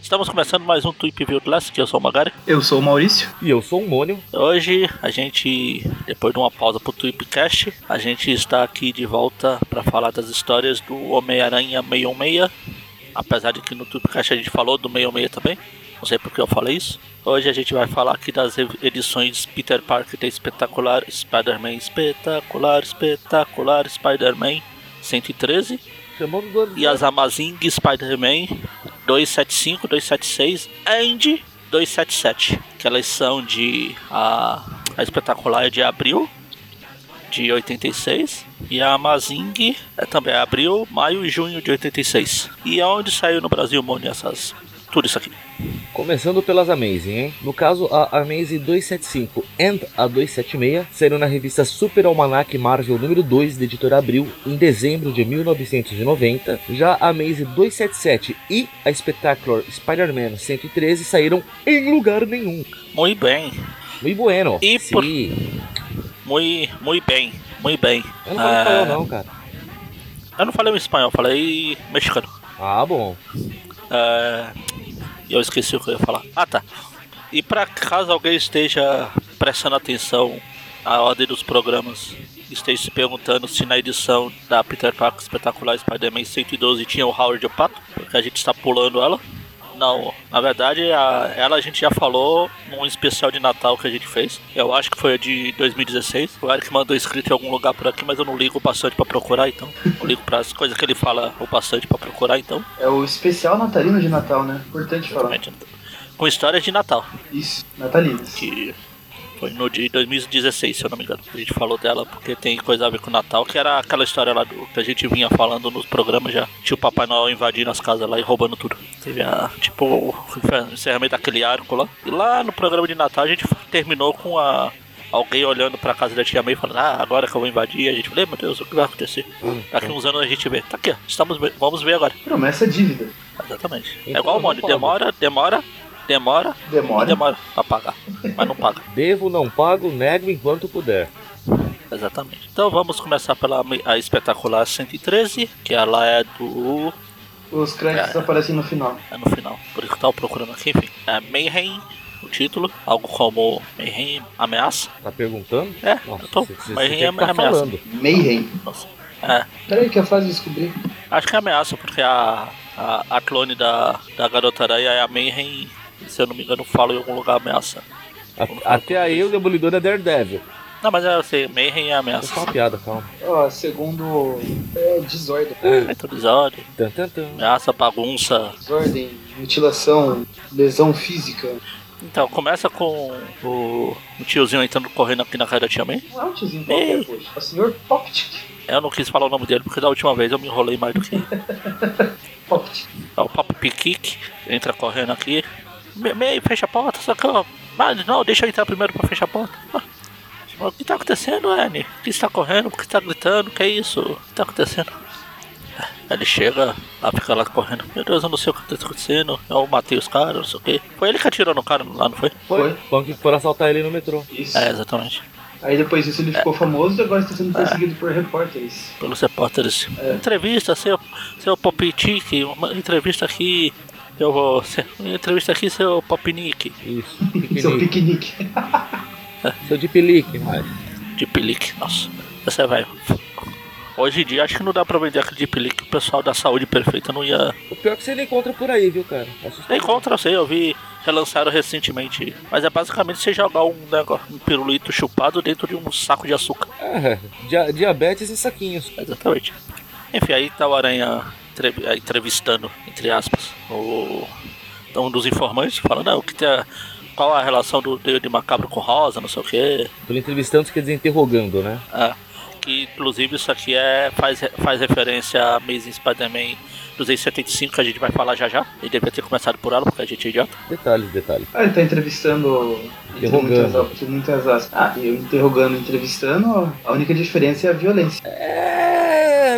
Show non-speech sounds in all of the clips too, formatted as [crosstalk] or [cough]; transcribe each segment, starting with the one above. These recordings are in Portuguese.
Estamos começando mais um Tweep View Classic, eu sou o Magari. Eu sou o Maurício. E eu sou o Mônio. Hoje a gente, depois de uma pausa pro Tweepcast, a gente está aqui de volta para falar das histórias do Homem-Aranha 616. Apesar de que no Tweepcast a gente falou do 616 também. Não sei porque eu falei isso. Hoje a gente vai falar aqui das edições Peter Parker da Espetacular Spider-Man Espetacular Espetacular Spider-Man 113 e as Amazing Spider-Man 275, 276 and 277. Que elas são de. A, a Espetacular é de abril de 86 e a Amazing é também abril, maio e junho de 86. E aonde saiu no Brasil, Moni, essas tudo isso aqui. Começando pelas Amazing, hein? No caso, a Amazing 275 and a 276 saíram na revista Super Almanac Marvel número 2 da editora Abril em dezembro de 1990. Já a Amazing 277 e a Spectacular Spider-Man 113 saíram em lugar nenhum. Muito bem. Muito bueno. E por... Muito, muito bem, muito bem. Eu não falei é... espanhol não, cara. Eu não falei espanhol, falei mexicano. Ah, bom. É... Eu esqueci o que eu ia falar. Ah, tá. E para caso alguém esteja prestando atenção à ordem dos programas, esteja se perguntando se na edição da Peter Parker Espetacular Spider-Man 112 tinha o Howard o Pato, porque a gente está pulando ela. Não, na verdade, a, ela a gente já falou num especial de Natal que a gente fez. Eu acho que foi de 2016. O Eric mandou escrito em algum lugar por aqui, mas eu não ligo bastante para procurar, então. Ligo para as coisas que ele fala o bastante para procurar, então. É o especial natalino de Natal, né? Importante falar. Com histórias de Natal. Isso, natalinas. Que foi no dia de 2016, se eu não me engano. A gente falou dela porque tem coisa a ver com o Natal, que era aquela história lá do, que a gente vinha falando nos programas já. Tinha o Papai Noel invadindo as casas lá e roubando tudo. Teve a, tipo, o encerramento daquele arco lá. E lá no programa de Natal a gente terminou com a alguém olhando pra casa da tia May falando, ah, agora que eu vou invadir, a gente falou, meu Deus, o que vai acontecer? Hum, Daqui uns anos a gente vê, tá aqui, ó, estamos, vamos ver agora. Promessa dívida. Exatamente. Então, é igual o Mônio, demora, demora, demora, demora, demora pra pagar, mas não paga. [laughs] Devo, não pago, nego enquanto puder. Exatamente. Então vamos começar pela a espetacular 113, que ela é do. Os créditos é, aparecem no final. É no final, por isso que eu tava procurando aqui, enfim. É Mayhem, o título, algo como Mayhem Ameaça. Tá perguntando? É, Nossa, eu tô. Cê, Mayhem cê tá Ameaça. Falando. Mayhem. Nossa. É. Peraí que a fase descobrir. Acho que é ameaça, porque a, a, a clone da, da garota aranha é a Mayhem se eu não me engano, falo em algum lugar ameaça. A, até aí o Demolidor é Daredevil. Não, mas eu sei, Mayhem é ameaça. É só uma piada, calma. Ó, segundo. É desordem. É, então desordem. Tum, tum, tum. Ameaça, bagunça. Desordem, mutilação, lesão física. Então, começa com o, o tiozinho entrando correndo aqui na cara da tia May. Não é um tiozinho qualquer, poxa. É o senhor Poptic. Eu não quis falar o nome dele porque da última vez eu me enrolei mais do que. [laughs] Poptic. É o Pop Piquique entra correndo aqui meio, fecha a porta, só que eu. Mas não, deixa eu entrar primeiro pra fechar a porta. Ah, o que tá acontecendo, Annie? O que está correndo? O que está gritando? O que é isso? O que está acontecendo? Ele chega, lá fica lá correndo. Meu Deus, eu não sei o que está acontecendo. Eu matei os caras, não sei o que. Foi ele que atirou no cara lá, não foi? Foi. Bom que foram assaltar ele no metrô. Isso. É, exatamente. Aí depois disso ele ficou é. famoso e agora está sendo perseguido é. por repórteres. Pelos repórteres. É. Entrevista, seu, seu Popitique, uma entrevista aqui eu vou. [laughs] Entrevista aqui seu Popnick. Isso. Piquenique. seu piquenique. seu de pelique, mas. De pelique, nossa. Você vai. Hoje em dia acho que não dá pra vender aquele de pelique, o pessoal da saúde perfeita não ia. O pior é que você não encontra por aí, viu, cara? Encontra, eu sei, eu vi, relançaram recentemente. Mas é basicamente você jogar um, negócio, um pirulito chupado dentro de um saco de açúcar. É, dia diabetes e saquinhos. Exatamente. Enfim, aí tá o Aranha entrevistando, entre aspas, o, um dos informantes, falando, o que tem a, qual a relação do de Macabro com Rosa, não sei o quê. Pelo entrevistando quer dizer interrogando, né? É. Que inclusive isso aqui é, faz, faz referência a Amazing Spider-Man 275 que a gente vai falar já já. Ele devia ter começado por ela, porque a gente é idiota. Detalhes, detalhes. Ah, ele tá entrevistando. Interrogando. Muitas, muitas aspas. Ah, eu interrogando, entrevistando, a única diferença é a violência. É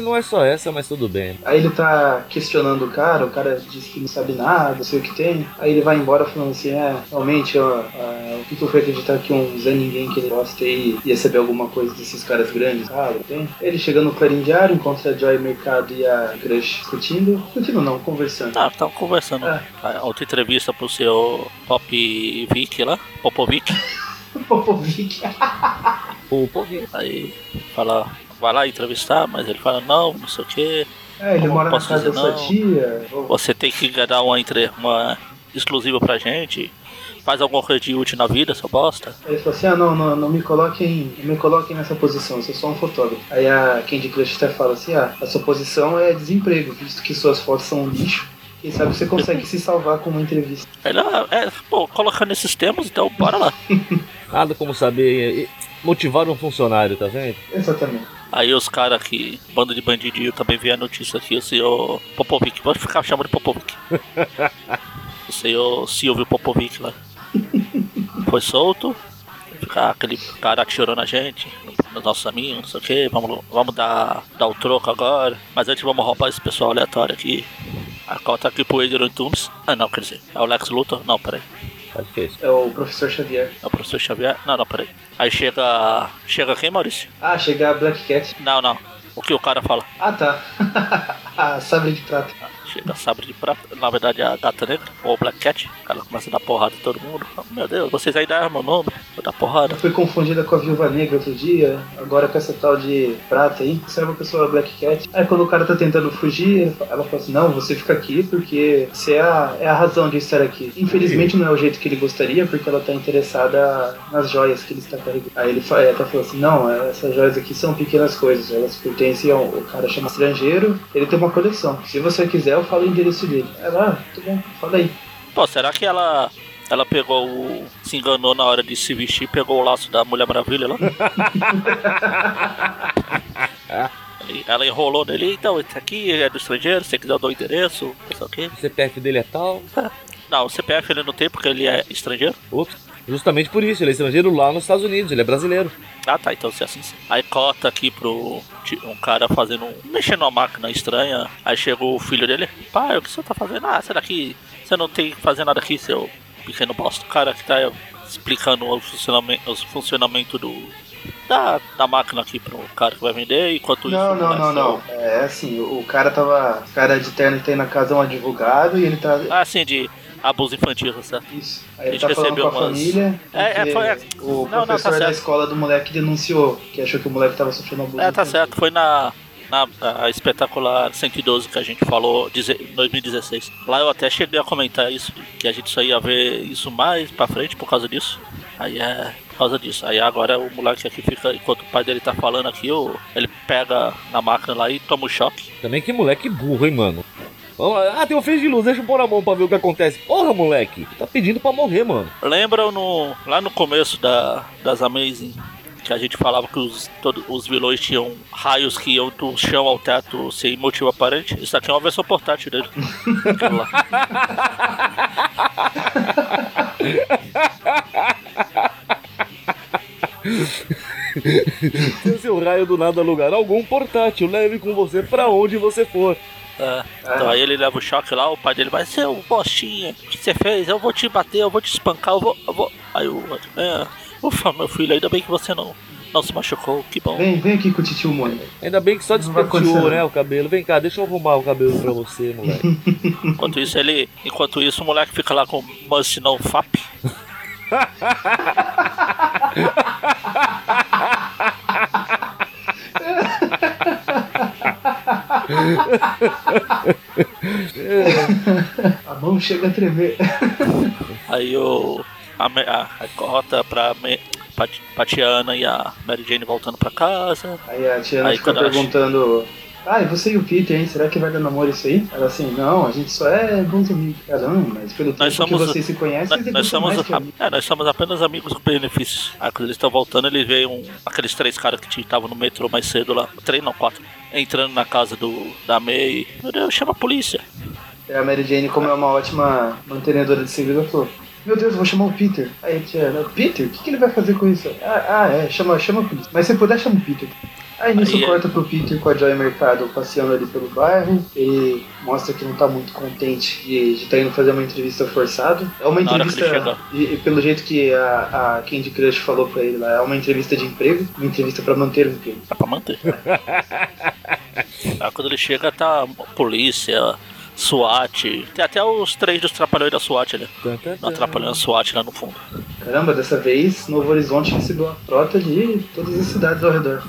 não é só essa, mas tudo bem. Aí ele tá questionando o cara, o cara diz que não sabe nada, não sei o que tem. Aí ele vai embora falando assim, é, realmente, ó, ó, o que eu fui acreditar que um Zé Ninguém que ele gosta e ia receber alguma coisa desses caras grandes, sabe? Tem. Ele chega no Clarim Diário, encontra a Joy Mercado e a Crush discutindo. Discutindo não, conversando. Ah, estavam conversando. É. A Outra entrevista pro seu Pop Vic lá, Popovic. [laughs] Popovic. [laughs] O Pogi. Aí fala, vai lá entrevistar, mas ele fala, não, não sei o que. É, ele Como mora na posso casa da sua não? tia. Você tem que dar uma, entre, uma exclusiva pra gente. Faz alguma coisa de útil na vida, seu bosta. Aí ele falou assim, ah não, não, não me coloquem. Me coloquem nessa posição, eu sou só um fotógrafo. Aí a Candy Crush até fala assim, ah, a sua posição é desemprego, visto que suas fotos são um lixo. Quem sabe você consegue se salvar com uma entrevista. Ele, ah, é, pô, colocando esses termos, então bora lá. [laughs] Nada como saber motivar um funcionário, tá vendo? Exatamente. Aí os caras que, bando de bandidinho, também vê a notícia aqui, o senhor Popovic, pode ficar chamando de Popovic. [laughs] o senhor Silvio Popovic lá. Foi solto, ficar aquele cara atirou na gente, nos nossos amigos, não sei o que, vamos, vamos dar, dar o troco agora. Mas antes vamos roubar esse pessoal aleatório aqui. A cota aqui pro Adrian Toomes. Ah não, quer dizer, é o Lex Luthor? Não, peraí. Difícil. É o professor Xavier. É o professor Xavier? Não, não, peraí. Aí chega. Chega quem, Maurício? Ah, chega a Black Cat. Não, não. O que o cara fala? Ah tá. a [laughs] sabre de prata. Chega sabre de prata, na verdade a gata negra, ou Black Cat, o cara começa a dar porrada em todo mundo. Meu Deus, vocês ainda armam o nome, vou dar porrada. Foi confundida com a viúva negra outro dia, agora com essa tal de prata aí. Você é uma pessoa Black Cat. Aí quando o cara tá tentando fugir, ela fala assim: Não, você fica aqui porque você é a, é a razão de estar aqui. Infelizmente não é o jeito que ele gostaria, porque ela tá interessada nas joias que ele está carregando. Aí ele fa- até falou assim: Não, essas joias aqui são pequenas coisas, elas pertencem ao. O cara chama estrangeiro, ele tem uma coleção. Se você quiser, eu falo o endereço dele. Ela, ah, tudo bom, fala aí. Pô, será que ela. Ela pegou o. se enganou na hora de se vestir, pegou o laço da Mulher Maravilha lá? [laughs] Ela enrolou nele, então, esse aqui é do estrangeiro, se você quiser eu dou o endereço, não sei o quê. O CPF dele é tal. [laughs] Não, o CPF ele não tem porque ele é estrangeiro. Ups. Justamente por isso, ele é estrangeiro lá nos Estados Unidos, ele é brasileiro. Ah tá, então se é assim. sim. Aí cota aqui pro um cara fazendo mexendo uma máquina estranha. Aí chegou o filho dele. Pai, o que você tá fazendo? Ah, será que você não tem que fazer nada aqui, seu pequeno bosta? O cara que tá explicando o funcionamento, o funcionamento do. Da, da máquina aqui pro cara que vai vender, enquanto Não, isso. não, não, começa não. o- É assim, o cara tava. O cara de terno que tem na casa é um advogado e ele tá. Ah, sim, de abuso infantil, tá certo? Isso. A Aí ele gente tá falando com a recebeu umas- família. É, é, foi- é. O Não, não, tá professor da certo. escola do moleque denunciou que achou que o moleque tava sofrendo abuso. É, tá infantil. certo. Foi na, na a espetacular 112 que a gente falou em 2016. Lá eu até cheguei a comentar isso, que a gente só ia ver isso mais pra frente por causa disso. Aí é por causa disso. Aí agora o moleque aqui fica, enquanto o pai dele tá falando aqui, o- ele pega na máquina lá e toma um choque. Também que moleque burro, hein, mano. Vamos lá. Ah, tem um feixe de luz, deixa eu pôr a mão pra ver o que acontece. Porra, moleque, tá pedindo pra morrer, mano. Lembram no, lá no começo da, das Amazing que a gente falava que os, todos os vilões tinham raios que iam do chão ao teto sem motivo aparente? Isso aqui é uma versão portátil dele. Aquilo lá. Tem seu raio do nada a lugar algum portátil, leve com você pra onde você for. É, então aí ele leva o choque lá, o pai dele vai, seu bostinha, o que você fez? Eu vou te bater, eu vou te espancar, eu vou. Eu vou... Aí o outro, é, ufa, meu filho, ainda bem que você não, não se machucou, que bom. Vem, vem aqui com o titio Mônica. Ainda bem que só despenteou, né, o cabelo. Vem cá, deixa eu arrumar o cabelo pra você, moleque. [laughs] Enquanto isso, ele. Enquanto isso, o moleque fica lá com must não fap. [laughs] [laughs] A mão chega a tremer. Aí o. A, a, a cota pra, me, pra, pra Tiana e a Mary Jane voltando pra casa. Aí a Tiana Aí fica perguntando. Ah, e você e o Peter, hein? Será que vai dar namoro isso aí? Ela assim, não, a gente só é bons amigos. Ela, não, mas pelo tempo Nós somos- que vocês se conhecem, Nós, nós somos, amigos. é, nós somos apenas amigos com benefícios. Aí quando eles estão voltando, ele vê um, aqueles três caras que estavam no metrô mais cedo lá. Três, não, quatro. Entrando na casa do, da May. Meu Deus, chama a polícia. Aí A Mary Jane, como é uma ótima mantenedora de segredo, falou: Meu Deus, vou chamar o Peter. Aí a Tiana, Peter? O que, que ele vai fazer com isso? Ah, ah, é, chama, chama a polícia. Mas se puder, chama o Peter. Aí nisso Aí é- corta pro Peter com a Joy Mercado passeando ali pelo bairro. Ele mostra que não tá muito contente de estar indo fazer uma entrevista forçada. É uma entrevista, e, e pelo jeito que a, a Candy Crush falou pra ele lá, é uma entrevista de emprego, uma entrevista pra manter o emprego. É pra manter. [laughs] Aí quando ele chega, tá polícia, SWAT. Tem até os três dos trapalhões da SWAT ali. Tan, Não tan. atrapalhando a SWAT lá no fundo. Caramba, dessa vez Novo Horizonte recebeu a frota de todas as cidades ao redor.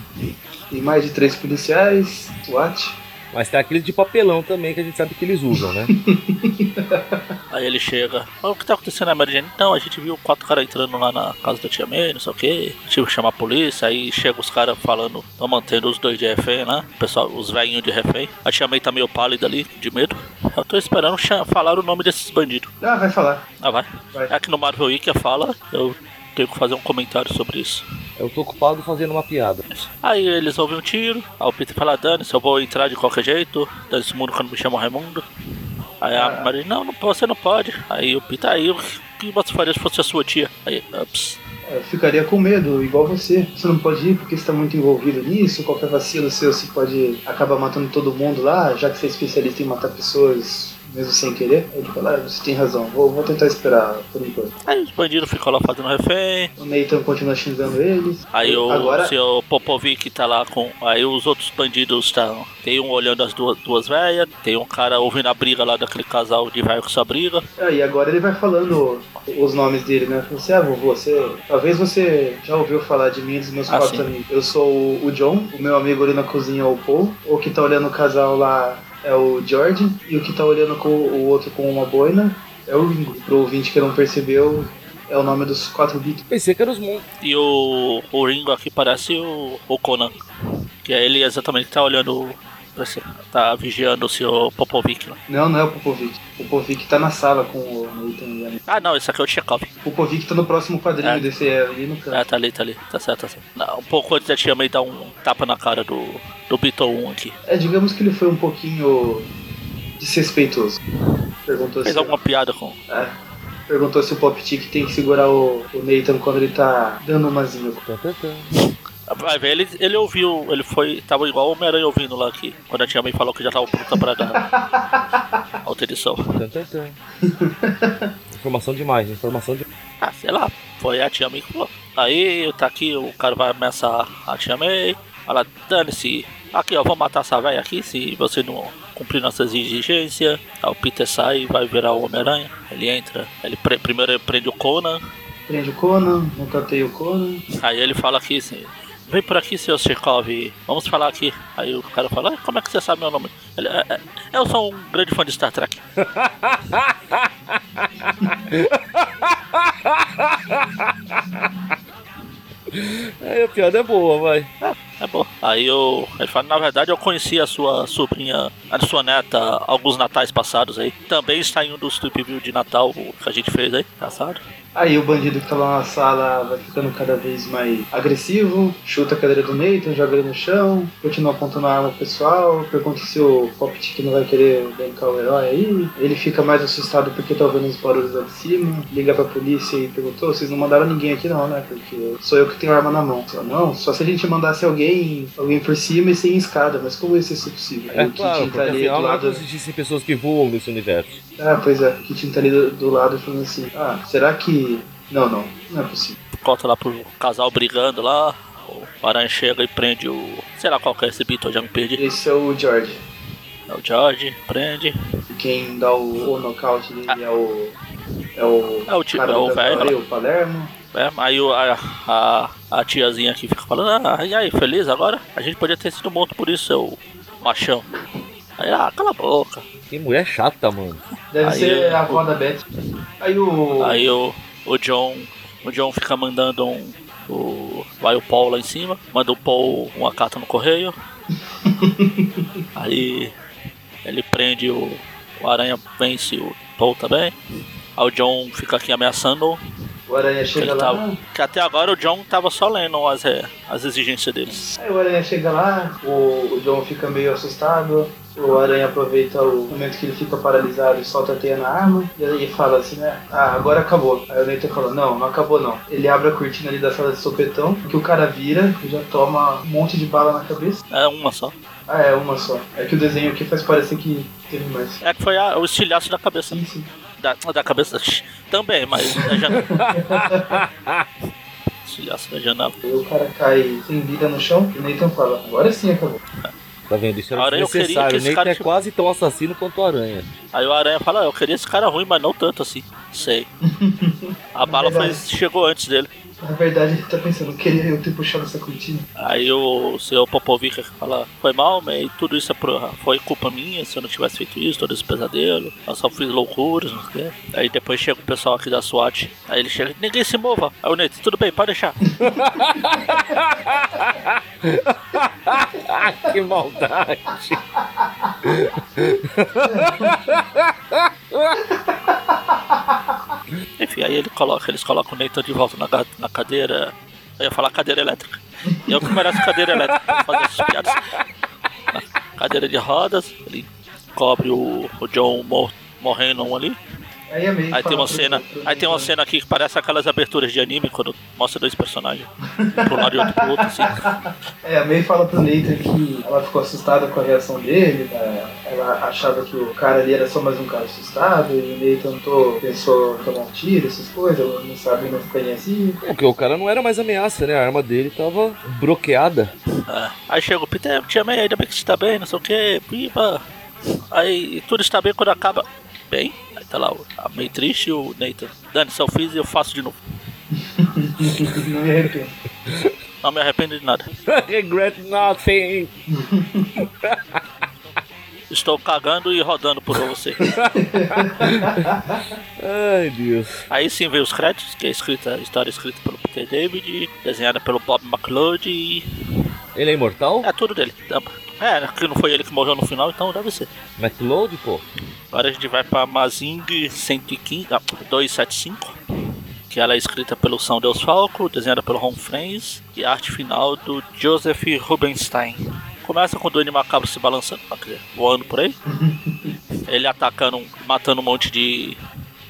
Tem mais de três policiais, SWAT. Mas tem aqueles de papelão também que a gente sabe que eles usam, né? [laughs] Aí ele chega, "Ah, o que tá acontecendo na Mary Jane? Então, a gente viu quatro caras entrando lá na casa da tia May, não sei o que. Tive que chamar a polícia, aí chega os caras falando, estão mantendo os dois de refém, né? O pessoal, os velhinhos de refém. A tia May tá meio pálida ali, de medo. Eu tô esperando falar o nome desses bandidos. Ah, vai falar. Ah, vai. Vai. É que no Marvel Wiki fala, eu tenho que fazer um comentário sobre isso. Eu tô ocupado fazendo uma piada. Aí eles ouvem um tiro, aí o Peter fala, Dani, se eu vou entrar de qualquer jeito, dane-se o mundo quando me chamam Raimundo. Aí a Ah. Maria, não, não, você não pode. Aí o Peter, aí o que você faria se fosse a sua tia? Aí, ups. É, Eu ficaria com medo, igual você. Você não pode ir porque você está muito envolvido nisso. Qualquer vacilo seu, você pode acabar matando todo mundo lá, já que você é especialista em matar pessoas mesmo sem querer. Ele fala, ah, você tem razão, vou, vou tentar esperar por enquanto. Aí os bandidos ficam lá fazendo refém. O Nathan continua xingando eles. Aí o Agora, seu Popovic tá lá com. Aí os outros bandidos estão. Tem um olhando as duas, duas velhas, tem um cara ouvindo a briga lá daquele casal de velho que só briga. aí agora ele vai falando os nomes dele, né? Você, ah, vovô, você. Talvez você já ouviu falar de mim e dos meus Ah, quatro sim. amigos. Eu sou o, o John, o meu amigo ali na cozinha é o Paul. O que tá olhando o casal lá é o George. E o que tá olhando com o outro com uma boina é o Ringo. Pro ouvinte que não percebeu, é o nome dos quatro bits. Pensei que era os Moon. E o, o Ringo aqui parece o, o Conan. Que é ele exatamente que tá olhando. Parece- Tá vigiando o seu Popovic lá. Não, não é o Popovic. O Popovic tá na sala com o Nathan. Ah não, esse aqui é o Chekhov. O Popovic tá no próximo quadrinho É. desse ali no canto. Ah, tá ali, tá ali. Tá certo, tá certo. Não, um pouco antes a tia May dar um tapa na cara do, do Beatle 1 aqui. É, digamos que ele foi um pouquinho desrespeitoso. Perguntou Fez se, alguma piada com. é, perguntou se o Pop Tick tem que segurar o, o Nathan quando ele tá dando uma zinha. Vai ver, ele, ele ouviu, ele foi. Tava igual o Homem-Aranha ouvindo lá aqui. Quando a tia May falou que já tava pronta pra dar [laughs] tan. Informação demais, informação de. Ah, sei lá, foi a tia May que falou. Aí tá aqui, o cara vai ameaçar a tia May. Fala, dane-se. Aqui, ó, vou matar essa velha aqui se você não cumprir nossas exigências. Aí o Peter sai e vai virar o Homem-Aranha. Ele entra, ele pre- primeiro ele prende o Conan. Prende o Conan, nocauteia o Conan. Aí ele fala aqui assim. Vem por aqui, seu Chekhov, vamos falar aqui. Aí o cara fala, "Ah, como é que você sabe meu nome? Ele, "É, é, eu sou um grande fã de Star Trek. [laughs] É, a piada é boa, vai. É bom. Aí eu, ele fala, na verdade eu conheci a sua sobrinha, a sua neta, alguns natais passados aí. Também está em um dos trip view de Natal que a gente fez aí, passado. Aí o bandido que lá na sala vai ficando cada vez mais agressivo, chuta a cadeira do Nathan, joga ele no chão, continua apontando a arma pro pessoal, pergunta se o Pop Tick não vai querer bancar o herói aí. Ele fica mais assustado porque tá ouvindo os barulhos lá de cima, liga pra polícia e perguntou, vocês não mandaram ninguém aqui não, né? Porque sou eu que tenho arma na mão. Não, só se a gente mandasse alguém, alguém por cima e sem escada, mas como isso é possível? Aí É o claro, tá ali do não lado. existem pessoas que voam nesse universo. Ah, pois é, o Kitin tá ali do, do lado falando assim, ah, será que. Não, não, não é possível. Conta lá pro casal brigando lá. O Aranha chega e prende o. Sei lá qual que é esse Beatle, eu já me perdi. Esse é o George. É o George, prende. E quem dá o, o nocaute dele é o. É o. É o tio- cara é o velho o Palermo. É, aí a, a, a tiazinha aqui fica falando, ah, e aí, feliz agora? A gente podia ter sido morto por isso, seu machão. Aí, ah, cala a boca. Que mulher chata, mano. Deve Aí ser a avó da Beth. Aí o. Aí o, o John. O John fica mandando um. O, vai o Paul lá em cima, manda o Paul uma carta no correio. [laughs] aí ele prende o, o Aranha, vence o Paul também. Aí o John fica aqui ameaçando O Aranha chega lá. tava, que até agora o John tava só lendo as, é, as exigências deles. Aí o Aranha chega lá, o, o John fica meio assustado. O Aranha aproveita o momento que ele fica paralisado e solta a teia na arma. E aí fala assim, né? Ah, agora acabou. Aí o Nathan fala, não, não acabou não. Ele abre a cortina ali da sala de sopetão, que o cara vira e já toma um monte de bala na cabeça. É uma só. Ah, é, uma só. É que o desenho aqui faz parecer que teve mais. É que foi a- o estilhaço da cabeça. Sim, sim. Da, da cabeça também, mas da janela. [laughs] estilhaço da janela. Aí o cara cai sem vida no chão e o Nathan fala, agora sim acabou. Tá vendo? Isso era eu queria que necessário. O esse Nathan cara é tivesse- quase tão assassino quanto o Aranha. Aí o Aranha fala, "Ah, eu queria esse cara ruim, mas não tanto assim. Sei. [laughs] A bala foi, chegou antes dele. Na verdade ele tá pensando, queria eu ter puxado essa cortina. Aí o seu Popovic fala, foi mal, mas tudo isso é pro- foi culpa minha, se eu não tivesse feito isso, todo esse pesadelo, eu só fiz loucuras, não sei o quê. Aí depois chega o pessoal aqui da SWAT, aí ele chega, ninguém se mova. Aí o Neto, tudo bem, pode deixar. [laughs] que maldade. [laughs] Aí ele coloca, eles colocam o Nathan de volta na, na cadeira. Eu ia falar cadeira elétrica. Eu que mereço cadeira elétrica fazer essas piadas. Na cadeira de rodas, ele cobre o, o John mor- morrendo ali. Aí a May Aí tem uma cena. pro Aí tem uma cena aqui que parece aquelas aberturas de anime quando mostra dois personagens. Pro lado e outro pro outro, assim. [laughs] É, a May fala pro Nathan que ela ficou assustada com a reação dele, né? ela achava que o cara ali era só mais um cara assustado, e o Nathan tô, pensou tomar um tiro, essas coisas, ela não sabe, não nem assim. Porque o cara não era mais ameaça, né? A arma dele tava bloqueada. É. Aí chega o Peter, tia May, ainda bem que você tá bem, não sei o que, viva. Aí tudo está bem quando acaba. Bem, tá lá o- a May triste e o Nathan. Dani, se eu fiz, eu faço de novo. não me arrependo. Não me arrependo de nada. Regret nothing. Estou cagando e rodando por você. Ai, Deus. Aí sim veio os créditos, que é escrita, a história escrita pelo Peter David, desenhada pelo Bob McLeod e. Ele é imortal? É tudo dele. É, que não foi ele que morreu no final, então deve ser. McLeod, pô. Agora a gente vai pra Mazing 115, ah, 275, que ela é escrita pelo São Deus Falco, desenhada pelo Ron Friends e arte final do Joseph Rubenstein. Começa com o Duende Macabro se balançando, voando por aí. [laughs] Ele atacando, matando um monte de,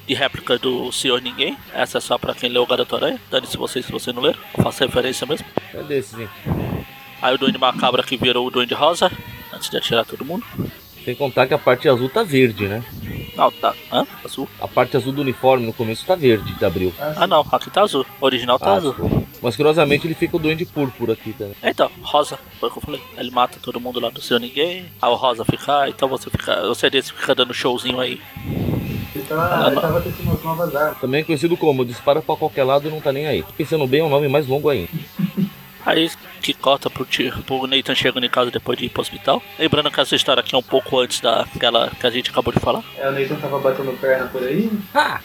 de réplica do Senhor Ninguém. Essa é só pra quem leu o Garoto Aranha. Dane-se vocês se vocês não leram. Eu faço referência mesmo. É desses, hein? Aí o Duende Macabro que virou o Duende Rosa, antes de atirar todo mundo. Sem contar que a parte azul tá verde, né? Não, tá. Hã? Azul? A parte azul do uniforme no começo tá verde, da Abril. Ah não, aqui tá azul. O original tá Ah, azul. Mas curiosamente ele fica o duende púrpura aqui também. Então, Rosa, foi o que eu falei. Ele mata todo mundo lá do seu ninguém. Aí o Rosa fica, ah, então você fica. Você desse fica dando showzinho aí. Ele tava, ele tava testando umas novas armas. Também é conhecido como dispara pra qualquer lado e não tá nem aí. Pensando bem, é um nome mais longo ainda. Aí que corta pro, pro Nathan chegando em casa depois de ir pro hospital. Lembrando que essa história aqui é um pouco antes daquela que a gente acabou de falar. É, o Nathan tava batendo perna por aí.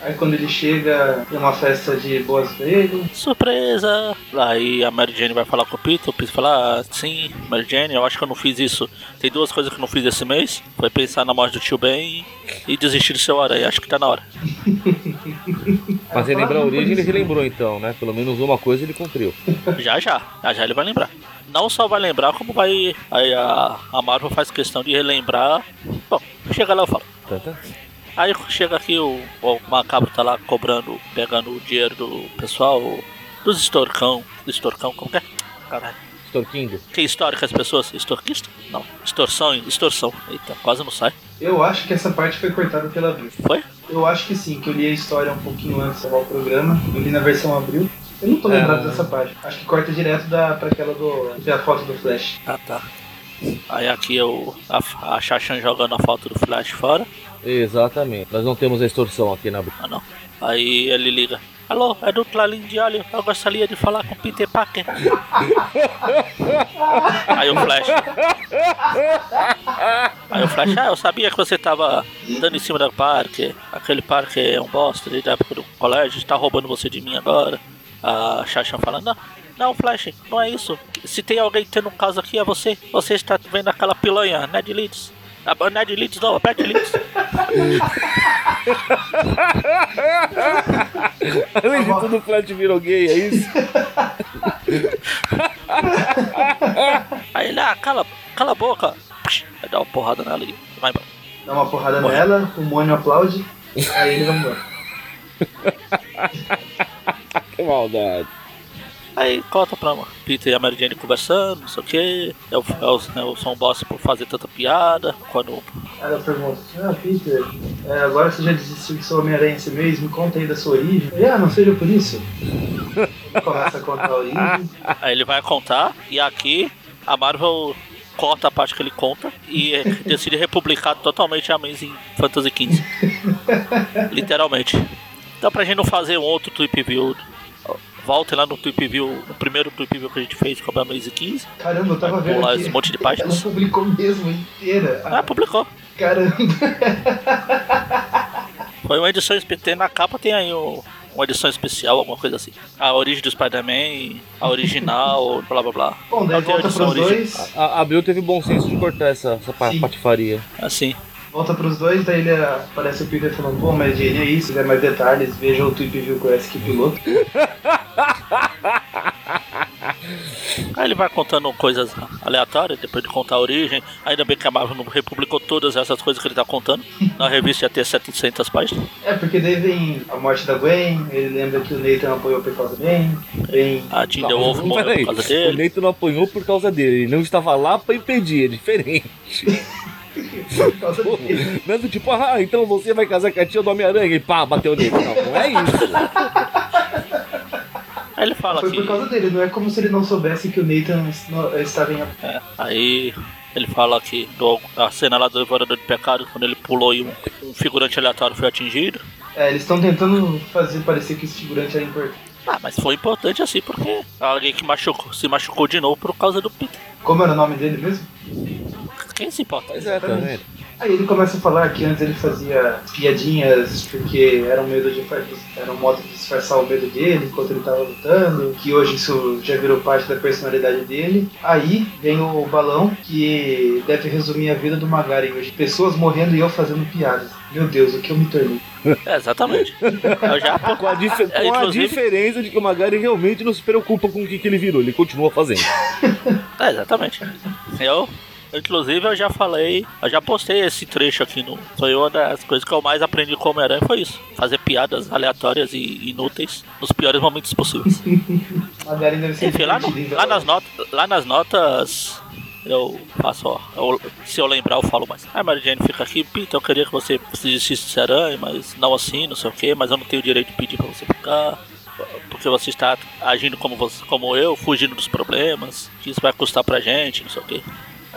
Aí quando ele chega, tem uma festa de boas ele. Surpresa! Aí a Mary Jane vai falar com o Peter, o Peter fala, ah, sim, Mary Jane, eu acho que eu não fiz isso. Tem duas coisas que eu não fiz esse mês. Foi pensar na morte do tio Ben e desistir do seu aranha. Acho que tá na hora. [laughs] Mas relembrar a origem, ele relembrou então, né? Pelo menos uma coisa ele cumpriu. Já já, já já ele vai lembrar. Não só vai lembrar, como vai. Aí a, a Marvel faz questão de relembrar. Bom, chega lá eu falo. Tá, tá. Aí chega aqui o, o Macabro tá lá cobrando, pegando o dinheiro do pessoal, dos estorcão. Do estorcão, como que é? Caralho. Extorquindo. Que histórico as pessoas? Extorquista? Não. Extorsão, extorsão. Eita, quase não sai. Eu acho que essa parte foi cortada pela Abril. Foi? Eu acho que sim, que eu li a história um pouquinho antes de salvar o programa. Eu li na versão Abril. Eu não tô É. lembrado dessa parte. Acho que corta direto da, pra aquela do. da foto do Flash. Ah tá. Aí aqui eu, a, a Shashan jogando a foto do Flash fora. Exatamente. Nós não temos a extorsão aqui na Ah não. Aí ele liga. Alô, é Clalim de Alho. Eu gostaria de falar com Peter Parker. Aí o Flash. Aí o Flash, ah, eu sabia que você tava dando em cima do parque. Aquele parque é um bosta desde a época do colégio, tá roubando você de mim agora. A Shashan fala, não, não, Flash, não é isso. Se tem alguém tendo um caso aqui é você. Você está vendo aquela pilanha, Ned Leeds. Tá, Ned Leeds não, aperte Leeds. Além de tudo, o Flash virou gay, é isso? Aí ele, ah, cala, cala a boca. Vai dar uma porrada nela e vai embora. Dá uma porrada nela, o Mônio aplaude, aí ele vai embora. [laughs] que maldade. Aí corta pra Peter e a Mary Jane conversando, não sei o que. É o, é o, é o Son Boss por fazer tanta piada. Quando. Aí ela pergunta, ah, Peter, é, agora você já desistiu de ser Homem-Aranha em si mesmo, me conta aí da sua origem. Ah, não seja por isso. Ele começa a contar a origem. Aí ele vai contar, e aqui a Marvel corta a parte que ele conta e decide republicar totalmente a Amazing Fantasy XV. [laughs] Literalmente. Então pra gente não fazer um outro Tweep View, voltem lá no Tweep View, no primeiro Tweep View que a gente fez com a Amazing 15. Caramba, eu tava vendo Pular aqui. esse monte de Ela páginas. publicou mesmo inteira. Ah, publicou. Caramba. Foi uma edição tem na capa tem aí o- uma edição especial, alguma coisa assim. A origem do Spider-Man, a original, [laughs] blá blá blá. Bom, daí volta edição pros origi- dois. A a Abril teve bom senso de cortar essa, essa Sim. patifaria. Assim. Volta pros dois, daí ele aparece o Peter falando, pô, mas Jane é isso, se quiser mais detalhes, veja o Tweep View com esse que piloto. [laughs] Aí ele vai contando coisas aleatórias, depois de contar a origem. Ainda bem que a Marvel não republicou todas essas coisas que ele tá contando. Na revista ia ter 700 páginas. É, porque daí vem a morte da Gwen, ele lembra que o Nathan apoiou por causa bem, vem... A Não, Wolf morreu por causa O dele. Neito não apanhou por causa dele. Ele não estava lá pra impedir, é diferente. [laughs] por causa dele. Não do tipo, ah, então você vai casar com a tia do Homem-Aranha e pá, bateu nele. Não, não é isso. [laughs] Aí ele fala Foi que. por causa dele, não é como se ele não soubesse que o Nathan estava em... é, aí ele fala que do- a cena lá do Devorador de Pecado, quando ele pulou e um, um figurante aleatório foi atingido. É, eles estão tentando fazer parecer que esse figurante era importante. Ah, mas foi importante assim porque alguém que machucou, se machucou de novo por causa do Peter. Como era o nome dele mesmo? Quem se importa? Pois é, tá vendo? Aí ele começa a falar que antes ele fazia piadinhas porque era um medo de era um modo de disfarçar o medo dele enquanto ele tava lutando, que hoje isso já virou parte da personalidade dele. Aí vem o balão que deve resumir a vida do Magaren hoje. Pessoas morrendo e eu fazendo piadas. Meu Deus, o que eu me tornei. É, exatamente. Eu já [laughs] Com a, dif- com a inclusive- diferença de que o Magari realmente não se preocupa com o que, que ele virou, ele continua fazendo. É, exatamente. Eu, inclusive, eu já falei, eu já postei esse trecho aqui no. Foi uma das coisas que eu mais aprendi com o Homem-Aranha foi isso. Fazer piadas aleatórias e inúteis nos piores momentos possíveis. [laughs] Enfim, lá, no- lá nas notas. Lá nas notas. Eu faço, ó. eu- se eu lembrar, eu falo mais. Aí a Mary Jane fica aqui, Peter, eu queria que você se desistisse de ser aranha, mas não assim, não sei o que, mas eu não tenho direito de pedir pra você ficar. Porque você está agindo como, você, como eu, fugindo dos problemas, que isso vai custar pra gente, não sei o que.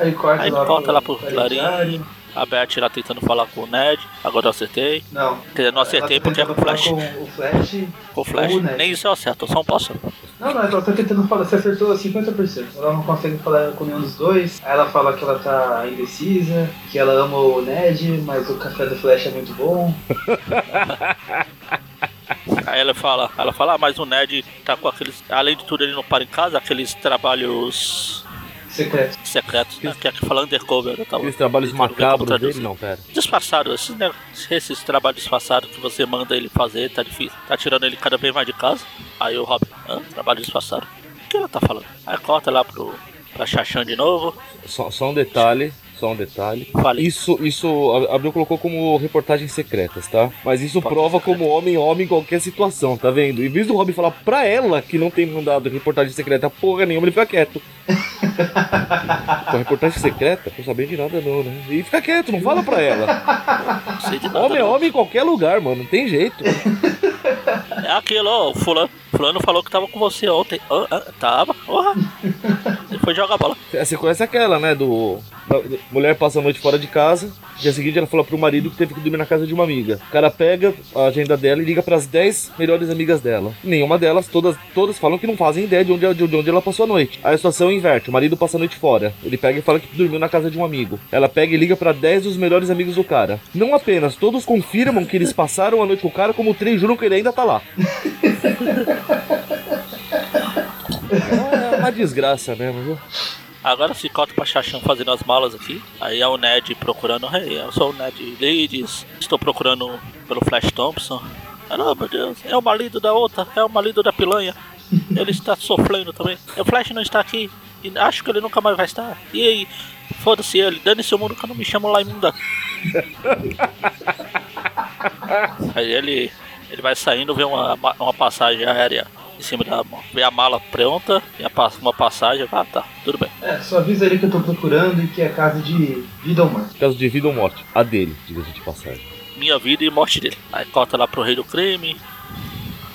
Aí corta Aí lá corta pro lá pro Clarim. A Beth lá tentando falar com o Ned, agora eu acertei. Não. Quer dizer, não acertei tá porque é com o Flash. Com o Flash. Com o Flash. o. Nem isso eu acerto, eu só não posso. Não, não, ela tá tentando falar, você acertou 50%. Ela não consegue falar com nenhum dos dois. Aí ela fala que ela tá indecisa, que ela ama o Ned, mas o café do Flash é muito bom. [laughs] Aí ela fala, ela fala, ah, mas o Ned tá com aqueles. Além de tudo, ele não para em casa, aqueles trabalhos Secreto. secretos, né? Que aqui fala undercover, eu tava. Trabalhos tentando ver como macabros dele, não, pera. Disfarçado, esses, né, esses trabalhos disfarçados que você manda ele fazer, tá difícil. Tá tirando ele cada vez mais de casa. Aí o Robin, hã? Trabalho disfarçado. O que ela tá falando? Aí corta lá pro. pra Chachan de novo. Só, só um detalhe, só um detalhe. Fale. Isso, isso a Abril colocou como reportagens secretas, tá? Mas isso Pode prova como homem-homem em qualquer situação, tá vendo? Em vez do Robin falar pra ela que não tem mandado reportagem secreta porra nenhuma, ele fica quieto. Com [laughs] reportagem secreta? Tô sabendo de nada não, né? E fica quieto, não fala pra ela. Não sei de nada. Homem é não. homem em qualquer lugar, mano, não tem jeito. É aquilo, ó, o fulano, fulano falou que tava com você ontem. Ah, ah, tava, porra. Ele foi jogar bola. Você conhece aquela, né? Do. Mulher passa a noite fora de casa. Dia seguinte ela fala pro marido que teve que dormir na casa de uma amiga. O cara pega a agenda dela e liga pras 10 melhores amigas dela. Nenhuma delas, todas, todas falam que não fazem ideia de onde, de onde ela passou a noite. Aí a situação inverte. O marido passa a noite fora. Ele pega e fala que dormiu na casa de um amigo. Ela pega e liga pra 10 dos melhores amigos do cara. Não apenas, todos confirmam que eles passaram a noite com o cara, como três juram que ele ainda tá lá. [laughs] É uma desgraça mesmo, viu? Agora se cota pra Chachan fazendo as malas aqui. Aí é o Ned procurando. Hey, eu sou o Ned Ladies. Estou procurando pelo Flash Thompson. Ah, meu Deus, é o marido da outra, é o marido da pilanha. Ele está sofrendo também. O Flash não está aqui. E acho que ele nunca mais vai estar. E aí, foda-se ele, dane-se o mundo que eu não me chamo Laimunda. [laughs] aí ele, ele vai saindo, vê uma, uma passagem aérea em cima da vê a mala pronta, e uma passagem, ah tá, tudo bem. É, só avisa ali que eu tô procurando e que é casa de vida ou morte. Caso de vida ou morte, a dele, diga-se de passagem. Minha vida e morte dele. Aí corta lá pro rei do crime,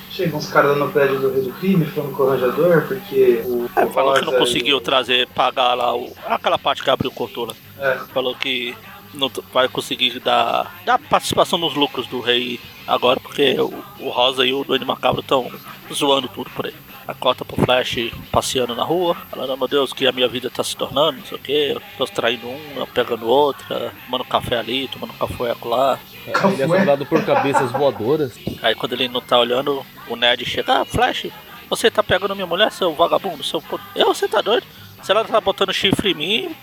Chegam uns caras lá no prédio do Rei do Crime falando com o arranjador, porque o. É, falou que não conseguiu trazer, pagar lá o, aquela parte que abriu o cortou É. Falou que não vai conseguir dar, dar participação nos lucros do rei agora, porque o, o Rosa e o Duende Macabro estão zoando tudo por aí. A cota pro Flash passeando na rua, falando, oh, meu Deus, que a minha vida tá se tornando, não sei o que, eu tô traindo uma, pegando outra, tomando café ali, tomando café lá. É, ele é assombrado por cabeças voadoras. Aí quando ele não tá olhando, o Ned chega, ah, Flash, você tá pegando minha mulher, seu vagabundo, seu. Eu, você tá doido? Se ela tá botando chifre em mim,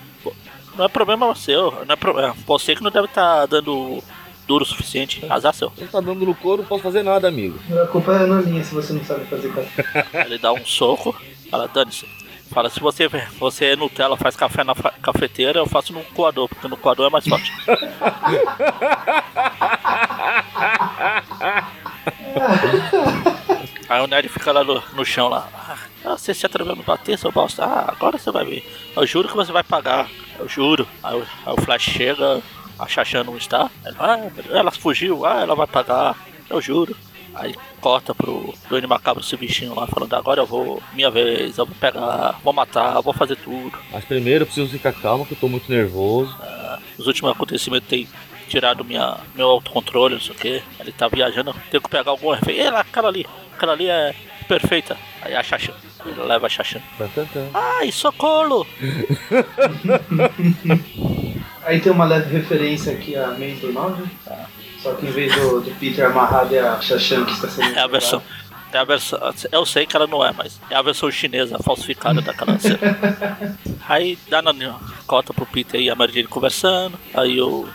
não é problema seu, não é problema. Você que não deve estar tá dando duro o suficiente, azar seu. Não tá dando no couro, não posso fazer nada, amigo. A culpa é minha se você não sabe fazer café. [laughs] Ele dá um soco, fala, dane-se. Fala, se você, você é Nutella, faz café na cafeteira, eu faço no coador, porque no coador é mais forte. [laughs] Aí o Ned fica lá no, no chão lá. Ah, você se atreveu a me bater, seu bosta? Ah, agora você vai ver. Eu juro que você vai pagar. Eu juro. Aí, aí o Flash chega, a Xaxã não está. Ela, ah, ela fugiu, ah, ela vai pagar. Eu juro. Aí corta pro Duane Macabro esse bichinho lá, falando: agora eu vou, minha vez, eu vou pegar, vou matar, vou fazer tudo. Mas primeiro eu preciso ficar calmo, que eu tô muito nervoso. Ah, os últimos acontecimentos tem tirado minha, meu autocontrole, não sei o que. Ele tá viajando, tenho que pegar alguma refém. Ei, lá, aquela ali, aquela ali é perfeita. Aí a Xaxã, ele leva a Xaxã. Ai, socorro! [laughs] Aí tem uma leve referência aqui a Mentor 9. Tá. Só que em vez do, do Peter amarrado é a Shashan que está sendo. É a versão. É a versão. Eu sei que ela não é, mas é a versão chinesa falsificada daquela [laughs] cena. aí dá na cota pro Peter e a Mary Jane conversando. Aí o.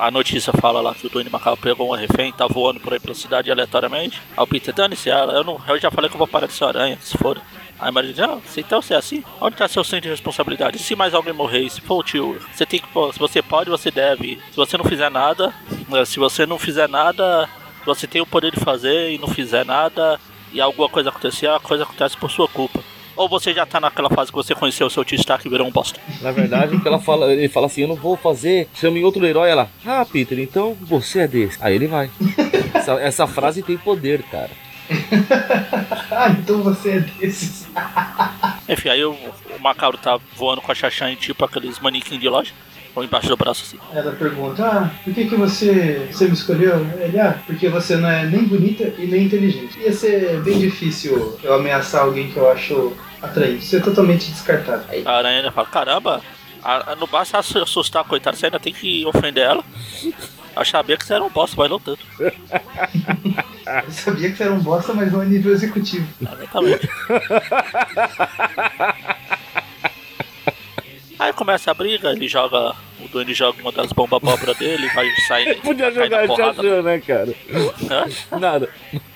A notícia fala lá que o Duane Macabro pegou um refém, tá voando por aí pela cidade aleatoriamente. Aí o Peter, dane-se, eu, não, eu já falei que eu vou parar de ser aranha, se for. Aí Maria diz, ah, então você é assim? Onde está seu centro de responsabilidade? Se mais alguém morrer, se for o tio, você tem que. Se você pode, você deve. Se você não fizer nada, né, se você não fizer nada, você tem o poder de fazer e não fizer nada e alguma coisa acontecer, a coisa acontece por sua culpa. Ou você já tá naquela fase que você conheceu o seu tio Stark e virou um bosta? Na verdade, o que ela fala, ele fala assim, eu não vou fazer, chama em outro herói, ela, ah, Peter, então você é desse. Aí ele vai. essa, essa frase tem poder, cara. [laughs] ah, então você é desses. Enfim, aí o, o Macabro tá voando com a Xaxã tipo aqueles manequins de loja. Ou embaixo do braço assim. Ela pergunta, ah, por que, que você, você me escolheu? Ele, ah, porque você não é nem bonita e nem inteligente. Ia ser bem difícil eu ameaçar alguém que eu acho atraente. Você é totalmente descartado. Aí. A aranha fala, caramba, a, não basta assustar a coitada, você ainda tem que ofender ela. Eu sabia que você era um bosta, mas não tanto. Eu sabia que você era um bosta, mas não a nível executivo. Exatamente. Aí começa a briga, ele joga. O Duane joga uma das bombas abóbora dele, vai sair. [laughs] Podia jogar chachão, né, cara? Hã? Nada.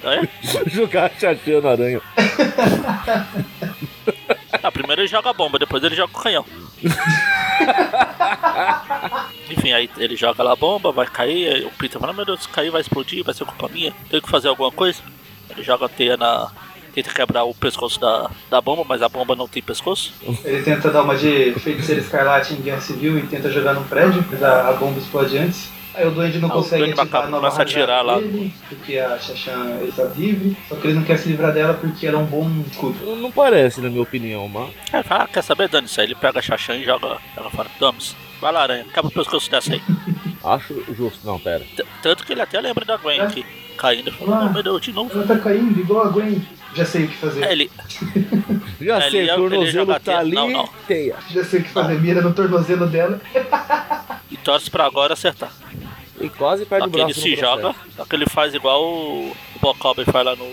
É? jogar chachão na aranha. [laughs] Ah, primeiro ele joga a bomba, depois ele joga o canhão. [laughs] Enfim, aí ele joga lá a bomba, vai cair, aí o Peter fala, meu Deus, se cair vai explodir, vai ser culpa minha, tenho que fazer alguma coisa. Ele joga a teia na. Tenta quebrar o pescoço da, da bomba, mas a bomba não tem pescoço. Ele tenta dar uma de feiticeiro escarlate em guerra civil e tenta jogar num prédio, mas a, a bomba explode antes. Aí o duende não ah, consegue ativar a nova começa a atirar lá. Dele, porque a Xaxã está livre, só que ele não quer se livrar dela porque ela é um bom escudo. Não parece, na minha opinião, mas... É, ah, quer saber, Dani, isso aí ele pega a Xaxã e joga ela fora. Vamos, vai lá, aranha, quebra o pescoço dessa aí. [laughs] Acho justo, não, pera. T Tanto que ele até lembra da Gwen é? aqui, caindo. Ele falou, ah, meu Deus, de novo. Ela tá caindo igual a Gwen. Já sei o que fazer. [laughs] É, ele... Já é, sei, o tornozelo tá ali, não, não. teia. Já sei o que fazer, mira no tornozelo dela. e torce pra agora acertar. [laughs] E quase perde só o braço. ele se joga, só que ele faz igual o Bob faz lá no,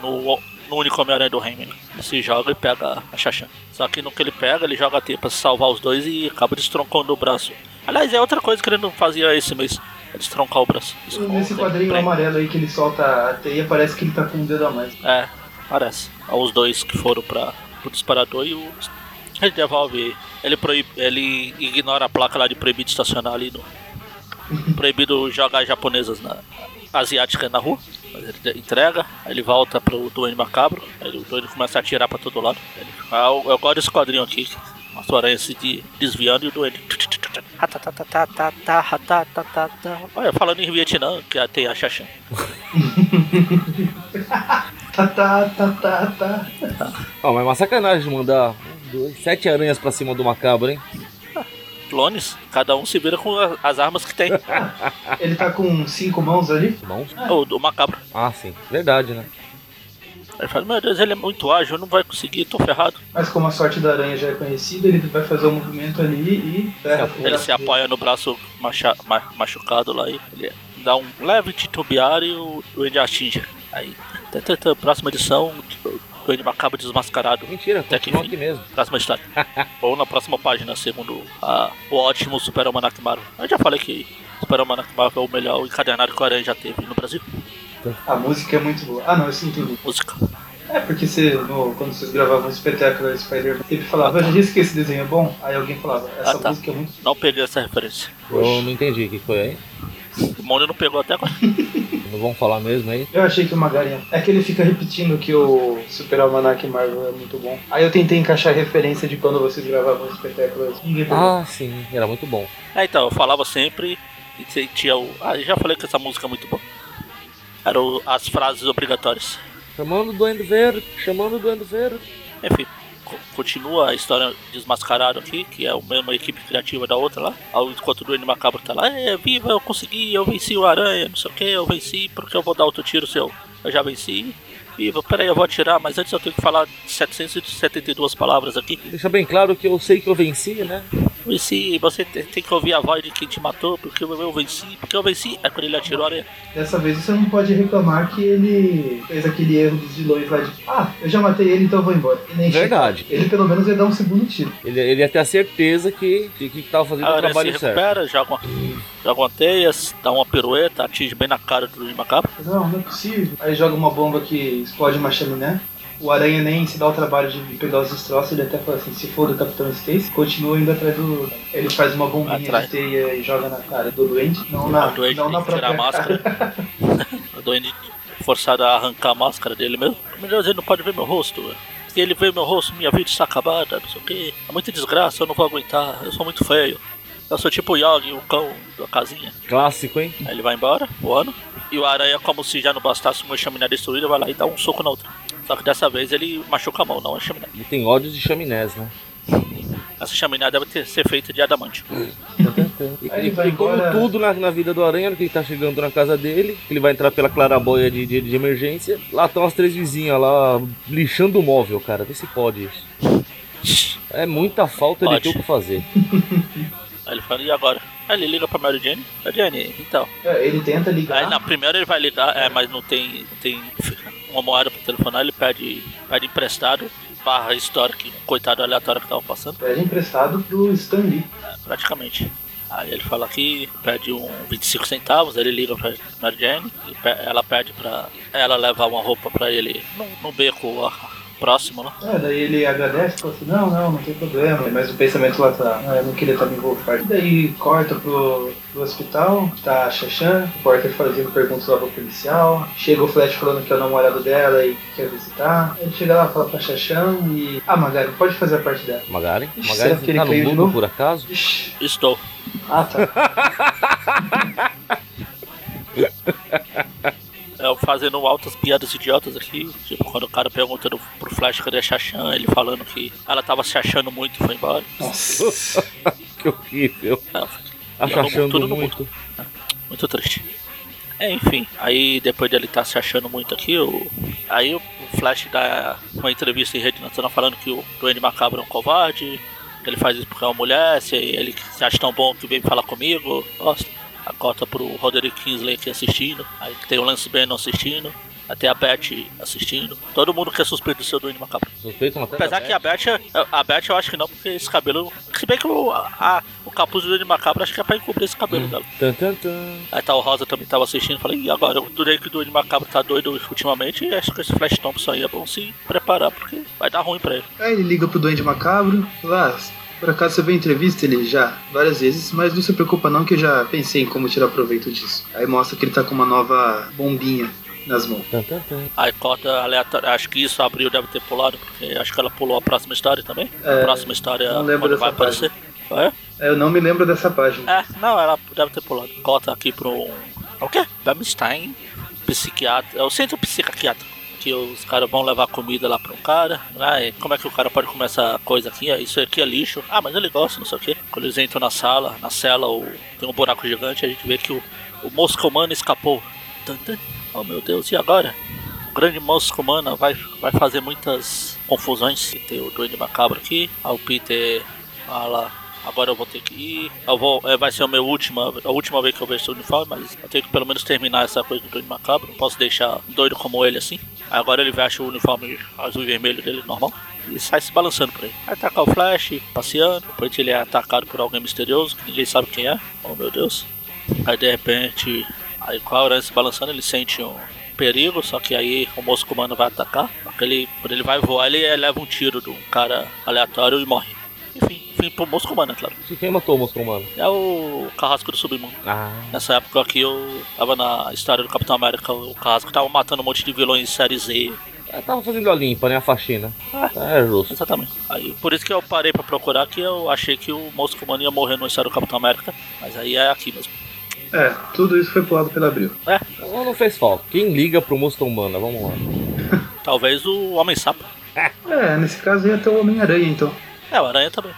no, no único Homem-Aranha do Raimi. Né? se joga e pega a Xaxã. Só que no que ele pega, ele joga a teia pra salvar os dois e acaba destroncando o braço. Aliás, é outra coisa que ele não fazia esse mês. É destroncar o braço. Nesse quadrinho prende. amarelo aí que ele solta a teia, parece que ele tá com um dedo a mais. É, parece. Os dois que foram para o disparador e o. Ele devolve. Ele, proíbe, ele ignora a placa lá de proibido estacionar ali no. Proibido jogar japonesas na asiática na rua. Ele entrega, aí ele volta pro Duende Macabro, aí o Duende começa a atirar pra todo lado. Ele, ah, eu, eu gosto desse quadrinho aqui, a aranha se desviando e o Duende. Olha, falando em Vietnã, que tem a Xaxã. tá, tá, tá, tá, tá. Oh, mas é uma sacanagem mandar dois, sete aranhas pra cima do macabro, hein? Clones, cada um se vira com as armas que tem. [laughs] Ele tá com cinco mãos ali? Mãos? É, o do macabro. Ah, sim. Verdade, né? Ele fala, meu Deus, ele é muito ágil, não vai conseguir, tô ferrado. Mas como a sorte da aranha já é conhecida, ele vai fazer o um movimento ali e ferra. Ele se apoia no braço macha, machucado lá e ele dá um leve titubear e o, o ele atinge. Aí, próxima edição, o Ele Macabro desmascarado. Mentira, até que aqui mesmo. Próxima história. [laughs] Ou na próxima página, segundo a, o ótimo Super Almanac Marvel. Eu já falei que Super Almanac Marvel é o melhor encadernado que o Aranha já teve no Brasil. A música é muito boa. Ah, não, isso não entendi. Música. É, porque você, no, quando vocês gravavam o espetáculo Spider-Man, sempre falava, eu já disse que esse desenho é bom, aí alguém falava, essa ah, tá. música é muito Não peguei essa referência. Eu não entendi o que foi aí. O Mônio não pegou até agora. [laughs] não vão falar mesmo aí? Eu achei que o Magarinha. É que ele fica repetindo que o Super Almanac Marvel é muito bom. Aí eu tentei encaixar a referência de quando vocês gravavam os espetáculos. Ah, sim, era muito bom. É, então, eu falava sempre e tinha o. Ah, já falei que essa música é muito boa. Eram as frases obrigatórias. Chamando o Duende Verde, chamando o Duende Verde. Enfim, continua a história desmascarado aqui, que é a mesma equipe criativa da outra lá. Enquanto o Duende Macabro tá lá, é, viva, eu consegui, eu venci o Aranha, não sei o que, eu venci porque eu vou dar outro tiro seu. Eu já venci. Viva, peraí, eu vou atirar, mas antes eu tenho que falar 772 palavras aqui. Deixa bem claro que eu sei que eu venci, né? Venci, você tem que ouvir a voz de quem te matou, porque eu venci, porque eu venci. É quando ele atirou, né? Dessa vez você não pode reclamar que ele fez aquele erro dos vilões lá de Ah, eu já matei ele, então eu vou embora. Verdade. Ele pelo menos ia dar um segundo tiro. Ele, ele ia ter a certeza que, que, que tava fazendo o trabalho se recupera, certo. Joga uma, joga uma teia, dá uma pirueta, atinge bem na cara do macabro. Não, não é possível. Aí joga uma bomba que explode uma chaminé o Aranha nem se dá o trabalho de pegar os destroços, ele até fala assim, se for do Capitão Stacy, continua indo atrás do. Ele faz uma bombinha atrás. de teia e joga na cara do doente, não na, o doente não na própria tirar a máscara. [laughs] o doente forçado a arrancar a máscara dele mesmo. Deus, ele não pode ver meu rosto. Se ele vê meu rosto, minha vida está acabada, não sei o que. É muita desgraça, eu não vou aguentar, eu sou muito feio. Eu sou tipo o Yogi, o cão da casinha. Clássico, hein? Aí ele vai embora, voando. E o aranha, como se já não bastasse uma chaminé destruída, vai lá e dá um soco na outra. Só que dessa vez ele machuca a mão, não a chaminé. Ele tem ódio de chaminés, né? Essa chaminé deve ter, ser feita de adamante. e, e, e como tudo na, na, vida do Aranha, que ele tá chegando na casa dele, ele vai entrar pela claraboia de, de, de emergência. Lá estão as três vizinhas lá lixando o móvel, cara. Vê se pode isso. É muita falta pode. de ter o que fazer. [laughs] Aí ele fala, e agora? Aí ele liga pra Mary Jane. Mary Jane, então. É, ele tenta ligar. Aí na primeira ele vai ligar, é, mas não tem, tem uma moeda pra telefonar, ele pede, pede emprestado, barra história que coitado aleatório que tava passando. Pede emprestado pro Stan Lee. É, praticamente. Aí ele fala aqui, pede um 25 centavos, ele liga pra Mary Jane, ela pede pra ela levar uma roupa pra ele no, no beco próximo, né? É, daí ele agradece e fala assim, não, não, não tem problema, mas o pensamento lá tá, ah, eu não queria estar me envolvido. E daí corta pro, pro hospital, tá a Xaxã, o Porter fazendo perguntas lá pro policial, chega o Flash falando que é o namorado dela e quer visitar, ele chega lá, fala pra Xaxã e... Ah, Magari, pode fazer a parte dela. Magari? Ixi, Magari, você tá no mundo por acaso? Ixi. Estou. Ah, tá. [laughs] é, fazendo altas piadas idiotas aqui. Tipo, quando o cara perguntando pro Flash cadê a Xaxã, ele falando que ela tava se achando muito e foi embora. Nossa, [laughs] que horrível. É, achando muito. Muito triste. É, enfim, aí depois dele estar tá se achando muito aqui, o, aí o Flash dá uma entrevista em rede nacional falando que o Duende Macabro é um covarde, ele faz isso porque é uma mulher, se ele se acha tão bom que vem falar comigo, gosta a cota pro Roderick Kingsley aqui assistindo. Aí tem o Lance Bannon assistindo. Até a Beth assistindo. Todo mundo que é suspeito do seu Duende Macabro. Suspeito uma Apesar que a Beth, a Beth eu acho que não, porque esse cabelo. Se bem que o, a, o capuz do Duende Macabro acho que é pra encobrir esse cabelo dela. Tan, tan, tan. Aí tá o Rosa também tava assistindo, falei, e agora? Eu durei que o Duende Macabro tá doido ultimamente e acho que esse Flash Thompson aí é bom se preparar, porque vai dar ruim pra ele. Aí ele liga pro Duende Macabro, ah, por acaso você viu a entrevista ele já várias vezes, mas não se preocupa não que eu já pensei em como tirar proveito disso. Aí mostra que ele tá com uma nova bombinha nas mãos. Tan, tan, tan. Aí corta aleatório, acho que isso abriu deve ter pulado, porque acho que ela pulou a próxima história também. É, a próxima história não lembro quando vai dessa aparecer. É? É, Eu não me lembro dessa página. É, não, ela deve ter pulado. Corta aqui pro. O quê? Bernstein, psiquiatra. É o centro psiquiátrico. Que os caras vão levar comida lá um cara. Ah, como é que o cara pode comer essa coisa aqui? Ah, Isso aqui é lixo. Ah, mas ele gosta, não sei o quê. Quando eles entram na sala, na cela, o, tem um buraco gigante, a gente vê que o, o mosca humano escapou. Oh meu Deus, e agora? O grande mosca humana vai, vai fazer muitas confusões. Tem o Duende Macabro aqui. Aí o Peter fala agora eu vou ter que ir. Eu vou, é, vai ser a minha última, a última vez que eu vejo esse uniforme, mas eu tenho que pelo menos terminar essa coisa do Duende Macabro. Não posso deixar doido como ele assim. Agora ele veste o uniforme azul e vermelho dele normal. E sai se balançando por aí. Ataca o Flash, passeando. Depois ele é atacado por alguém misterioso, que ninguém sabe quem é. Oh meu Deus. Aí de repente, aí com a aranha se balançando, ele sente um perigo, só que aí o mosco humano vai atacar. Ele, quando ele vai voar, ele leva um tiro de um cara aleatório e morre. Enfim, fim pro mosco humano, é claro. E Quem matou o Mosca Humano? É o carrasco do submundo. Ah, Nessa época aqui eu tava na história do Capitão América, o carrasco tava matando um monte de vilões de série Z. eu tava fazendo a limpa, né? A faxina. É justo. Exatamente. Aí, por isso que eu parei pra procurar, que eu achei que o mosco humano ia morrer no história do Capitão América. Mas aí é aqui mesmo. É, tudo isso foi pulado pela Abril. É, Não, não fez falta. Quem liga pro Mosca Humana? Vamos lá. talvez o Homem-Sapo. [laughs] É, nesse caso ia ter o Homem-Aranha então. É, o Aranha também.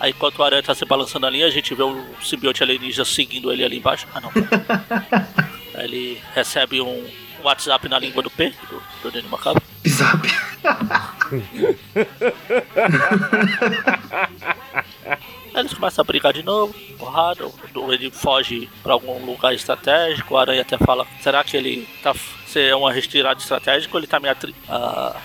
Aí enquanto o Aranha tá se balançando ali, a gente vê o simbionte alienígena seguindo ele ali embaixo. Ah não. [laughs] Aí ele recebe um WhatsApp na língua do P, do, do Danny Macabro. Zap. Aí eles começam a brigar de novo, porrada, ele foge pra algum lugar estratégico, o Aranha até fala, será que ele tá se é uma retirada estratégica ou ele tá me atri- ah,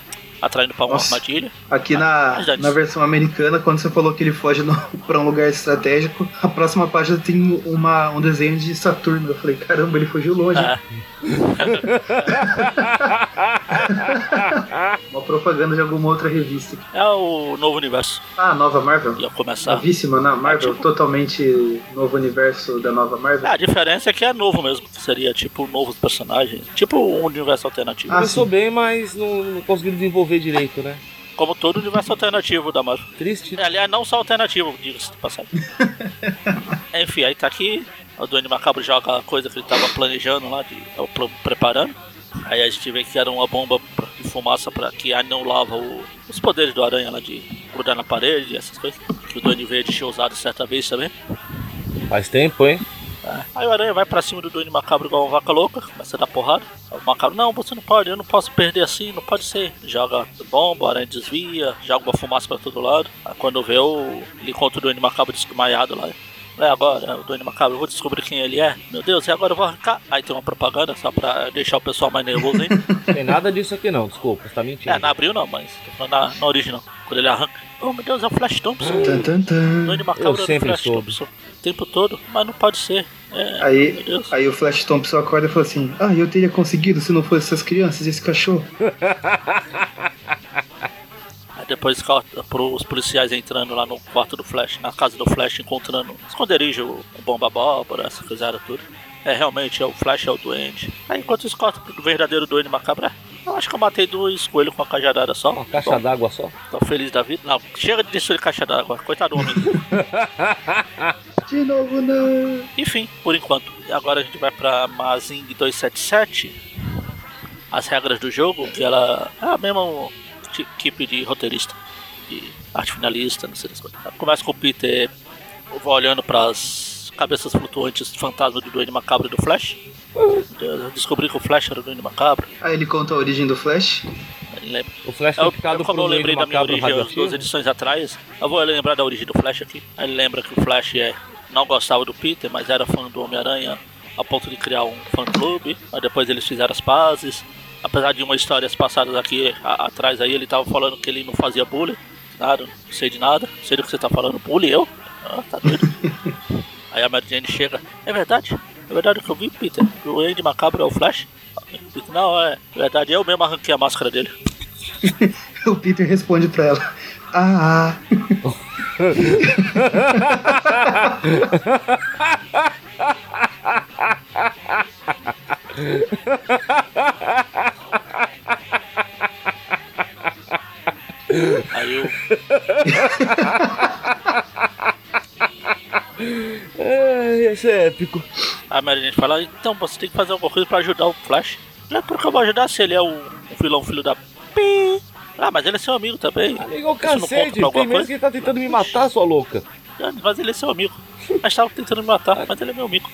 atraindo pra uma Nossa. armadilha? Aqui Ah, na, dane-se. na versão americana, quando você falou que ele foge [laughs] pra um lugar estratégico, a próxima página tem uma, um desenho de Saturno. Eu falei, caramba, ele fugiu longe. É, [laughs] Uma propaganda de alguma outra revista. é o novo universo. Ah, nova Marvel? Ia começar. Novíssima na Marvel, É, tipo- totalmente novo universo da nova Marvel. É, a diferença é que é novo mesmo. Seria tipo novos personagens. Tipo um universo alternativo. Ah, Começou sim. bem, mas não, não conseguiu desenvolver direito, né? Como todo universo alternativo da Marvel. Triste. Aliás, não só alternativo, diga-se de passagem. [laughs] Enfim, aí tá aqui. O Duende Macabro joga a coisa que ele tava planejando lá, de, preparando. Aí a gente vê que era uma bomba de fumaça para que anulava o, os poderes do aranha lá de grudar na parede e essas coisas. Que o Duende Verde tinha usado certa vez também. Faz tempo, hein? Aí o aranha vai pra cima do Duende Macabro igual uma vaca louca, começa a dar porrada. O Macabro, não, você não pode, eu não posso perder assim, não pode ser. Joga bomba, o aranha desvia, joga uma fumaça pra todo lado. Aí quando vê, o... ele encontra o Duende Macabro desmaiado lá. É agora, o Duende Macabro, eu vou descobrir quem ele é. Meu Deus, e agora eu vou arrancar. Aí tem uma propaganda só pra deixar o pessoal mais nervoso ainda. [laughs] Tem nada disso aqui não, desculpa, você tá mentindo. é, na abril não, mas tô falando na, na original. Quando ele arranca, oh meu Deus, é o Flash Thompson. Tan, tan, tan. Duende Macabro é sempre Flash soube. Thompson. O tempo todo, mas não pode ser. É, meu Aí, Deus. aí o Flash Thompson acorda e fala assim: Ah, eu teria conseguido se não fosse essas crianças e esse cachorro. [laughs] Depois pros policiais entrando lá no quarto do Flash, na casa do Flash, encontrando esconderijo, o bomba abóbora, essa coisa tudo. É, realmente, é o Flash é o doente. Aí enquanto isso corta pro verdadeiro doente macabro, é, eu acho que eu matei dois coelhos com uma cajadada só. Uma caixa d'água só? Tô feliz da vida. Não, chega de destruir caixa d'água, coitado do homem. [laughs] De novo, não. Enfim, por enquanto. Agora a gente vai pra Mazing 277. As regras do jogo, que ela é a mesma equipe de roteirista, de arte finalista, não sei das coisas. Começa com o Peter vai olhando pras cabeças flutuantes fantasma do Duende Macabro e do Flash. Eu descobri que o Flash era o Duende Macabro. Aí ele conta a origem do Flash. O Flash Eu, foi picado eu, como eu lembrei da minha origem duas edições atrás, eu vou lembrar da origem do Flash aqui. Aí Ele lembra que o Flash é, não gostava do Peter, mas era fã do Homem-Aranha a ponto de criar um fã-clube. Mas depois eles fizeram as pazes. Apesar de uma histórias passadas aqui a, atrás aí, ele tava falando que ele não fazia bullying. Nada, não sei de nada. Não sei do que você tá falando. Bullying eu? Ah, tá doido. [laughs] aí a Mary Jane chega. É verdade? É verdade o que eu vi, Peter? O Andy Macabro é o Flash? Peter, não, é verdade. Eu mesmo arranquei a máscara dele. [laughs] o Peter responde pra ela. Ah. [laughs] Aí eu. É, esse é épico. A Mary Jane fala, então você tem que fazer alguma coisa pra ajudar o Flash. Não é porque eu vou ajudar se ele é um, vilão filho da pi. Ah, mas ele é seu amigo também. Amigo, Isso cacete, pra alguma tem mesmo que ele tá tentando me matar, sua louca. Ah, Mas ele é seu amigo. Mas tava tentando me matar, mas ele é meu amigo.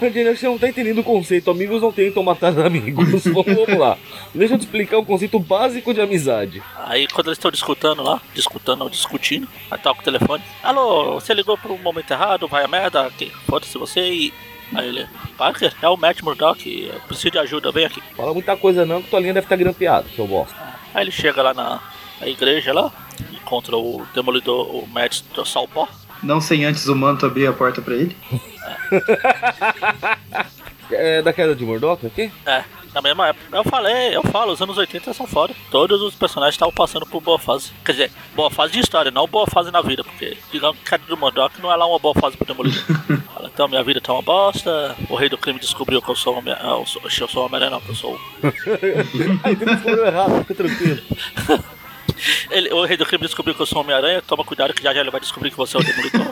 Daniel, você não tá entendendo o conceito. Amigos não tentam matar amigos. [laughs] Vamos lá. Deixa eu te explicar o conceito básico de amizade. Aí quando eles estão discutindo lá, discutindo, não, discutindo, aí toca o telefone. Alô, você ligou pro momento errado, vai a merda, foda-se você e. Aí ele, Parker, é o Matt Murdock, eu preciso de ajuda, vem aqui. Fala muita coisa não, que tua linha deve estar grampeada, seu bosta. Aí ele chega lá na, na igreja lá, encontra o demolidor, o Matt do Salpó. Não sem antes o manto abrir a porta pra ele. [laughs] É da queda de Murdoch aqui? É, na mesma época. Eu falei, eu falo, os anos 80 são foda. Todos os personagens estavam passando por boa fase. Quer dizer, boa fase de história, não boa fase na vida, porque digamos que a queda do Murdoch não é lá uma boa fase pro Demolidor. [laughs] Fala, então minha vida tá uma bosta, o rei do crime descobriu que eu sou homem. ah, Eu sou, eu sou homem não, que eu sou. [laughs] Aí tu descobriu errado, fica tranquilo. Ele, o rei do crime descobriu que eu sou Homem-Aranha, toma cuidado que já já ele vai descobrir que você é o Demolidor.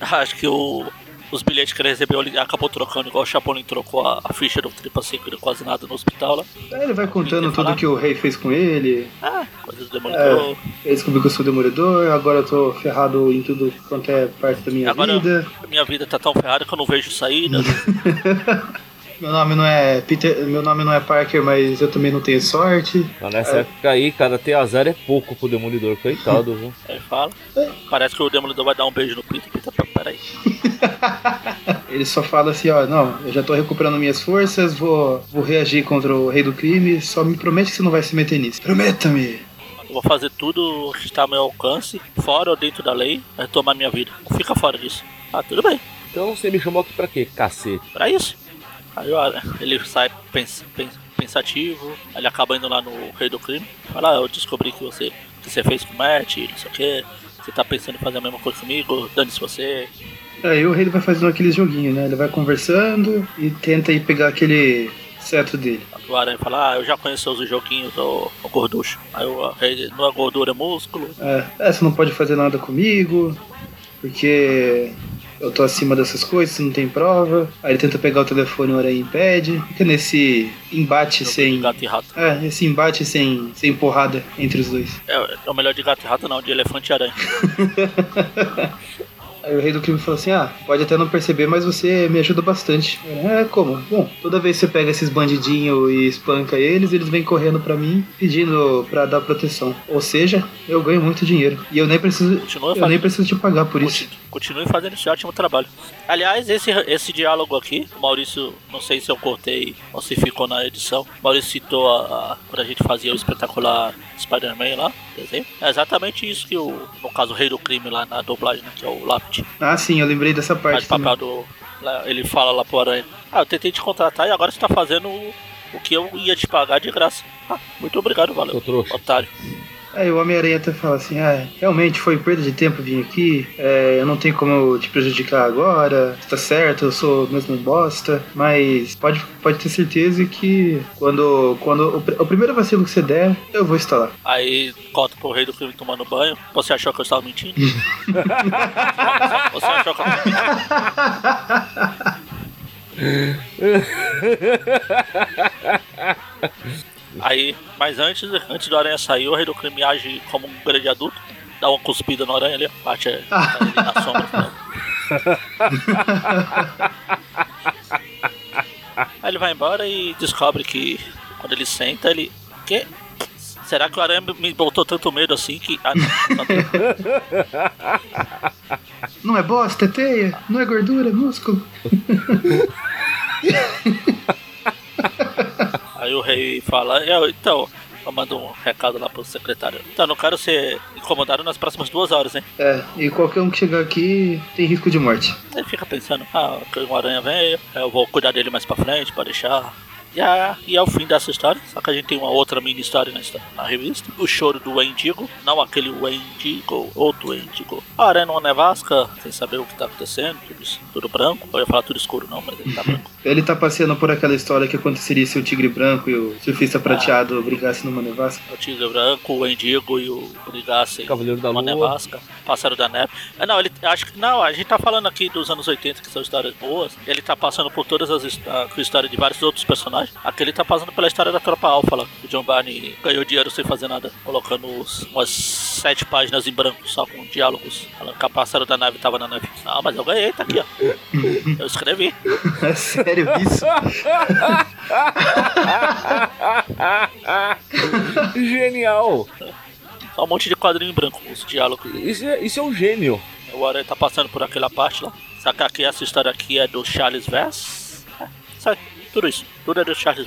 [laughs] Acho que o, os bilhetes que ele recebeu ele acabou trocando, igual o Chapolin trocou a, a ficha do Tripa Seco e quase nada no hospital lá. Aí ele vai contando Quer falar? tudo que o rei fez com ele. Ah, coisas do Demolidor. Ele descobriu que eu sou demolidor, agora eu tô ferrado em tudo quanto é parte da minha Agora vida. minha vida tá tão ferrada que eu não vejo saída. [laughs] Meu nome não é Peter, meu nome não é Parker, mas eu também não tenho sorte. Mas nessa época aí, cara, ter azar é pouco pro Demolidor, coitado, viu? Aí [laughs] ele fala. Parece que o Demolidor vai dar um beijo no Peter. Peter, pera- peraí. [laughs] Ele só fala assim, ó, não, eu já tô recuperando minhas forças, vou, vou reagir contra o rei do crime, só me promete que você não vai se meter nisso. Prometa-me! Eu vou fazer tudo que está ao meu alcance, fora ou dentro da lei, é tomar minha vida. Fica fora disso. Ah, tudo bem. Então você me chamou aqui pra quê? Cacete. Pra isso. Aí ele sai pens, pens- pensativo, ele acaba indo lá no Rei do Crime. Fala, ah, eu descobri que você, que você fez com o Matt, não sei o que. Você tá pensando em fazer a mesma coisa comigo, dane-se você. Aí o rei vai fazendo aquele joguinho, né? Ele vai conversando e tenta ir pegar aquele cetro dele. O Aranha fala, ah, eu já conheço os joguinhos do, do gorducho. Aí o rei, não é gordura, é músculo. É, é, você não pode fazer nada comigo, porque eu tô acima dessas coisas, não tem prova. Aí ele tenta pegar o telefone, o aranha impede. Fica nesse embate de sem. gato e rato. É, esse embate sem, sem porrada entre os dois. É, é o melhor de gato e rato não, de elefante e aranha. [laughs] Aí o rei do crime falou assim: Ah, pode até não perceber, mas você me ajuda bastante. É, como? Bom, toda vez que você pega esses bandidinhos e espanca eles, eles vêm correndo pra mim pedindo pra dar proteção. Ou seja, eu ganho muito dinheiro. E eu nem preciso. Continua Eu nem fazendo. preciso te pagar por isso. Continue, fazendo esse ótimo trabalho. Aliás, esse, esse diálogo aqui, o Maurício, não sei se eu cortei ou se ficou na edição. O Maurício citou a, a, quando a gente fazia o espetacular Spider-Man lá, desenho. É exatamente isso que o, no caso, o rei do crime lá na dublagem, né, que é o Lápide, Ah, sim, eu lembrei dessa faz parte. o papel do. lá, ele fala lá pro Aranha: Ah, eu tentei te contratar e agora você tá fazendo o, que eu ia te pagar de graça. Ah, muito obrigado, valeu. Otário. Aí o Homem-Aranha até fala assim: Ah, realmente foi perda de tempo vir aqui. É, eu não tenho como te prejudicar agora. Tá certo, eu sou mesmo um bosta. Mas pode, pode ter certeza que quando, quando o, o primeiro vacilo que você der, eu vou estar lá. Aí corta pro rei do crime tomando banho. Você achou que eu estava mentindo? Você achou que eu estava mentindo? [laughs] Aí, mas antes, antes do aranha sair, o rei do crime age como um grande adulto, dá uma cuspida no aranha ali, bate é, tá ali na sombra. Aí ele vai embora e descobre que quando ele senta, ele. Que? Será que o aranha me botou tanto medo assim que. Ah, não, tem- Não é bosta, é teia? Não é gordura, é músculo? [laughs] Aí o rei fala, "É, então, eu mando um recado lá pro secretário. Então, não quero ser incomodado nas próximas duas horas, hein? É, e qualquer um que chegar aqui tem risco de morte. Aí fica pensando, ah, que um aranha veio, eu vou cuidar dele mais pra frente, pra deixar. E é, e é o fim dessa história, só que a gente tem uma outra mini história na, histó- na revista. O choro do Wendigo, não aquele Wendigo, outro Wendigo. A aranha numa nevasca, sem saber o que tá acontecendo, tudo, tudo branco. Eu ia falar tudo escuro não, mas ele tá branco. [laughs] Ele tá passeando por aquela história que aconteceria se o tigre branco e o surfista prateado brigassem numa nevasca. O tigre branco, o Wendigo e o brigassem Cavaleiro da numa Lua. nevasca. Pássaro da neve. Ah, não, ele acho que não, a gente tá falando aqui dos anos 80 que são histórias boas. Ele tá passando por todas as his- a, com a história de vários outros personagens. Aqui ele tá passando pela história da tropa Alpha lá. O John Barney ganhou dinheiro sem fazer nada, colocando umas sete páginas em branco só com diálogos. Falando que a pássaro da nave tava na neve. Ah, mas eu ganhei, tá aqui, ó. Eu escrevi. É sério isso? [laughs] Genial! Só um monte de quadrinho em branco, os diálogos. Isso é, isso é um gênio. O Aranha tá passando por aquela parte lá. Só que aqui essa história aqui é do Charles Vess. É, sabe? Tudo isso. Tudo é do Charles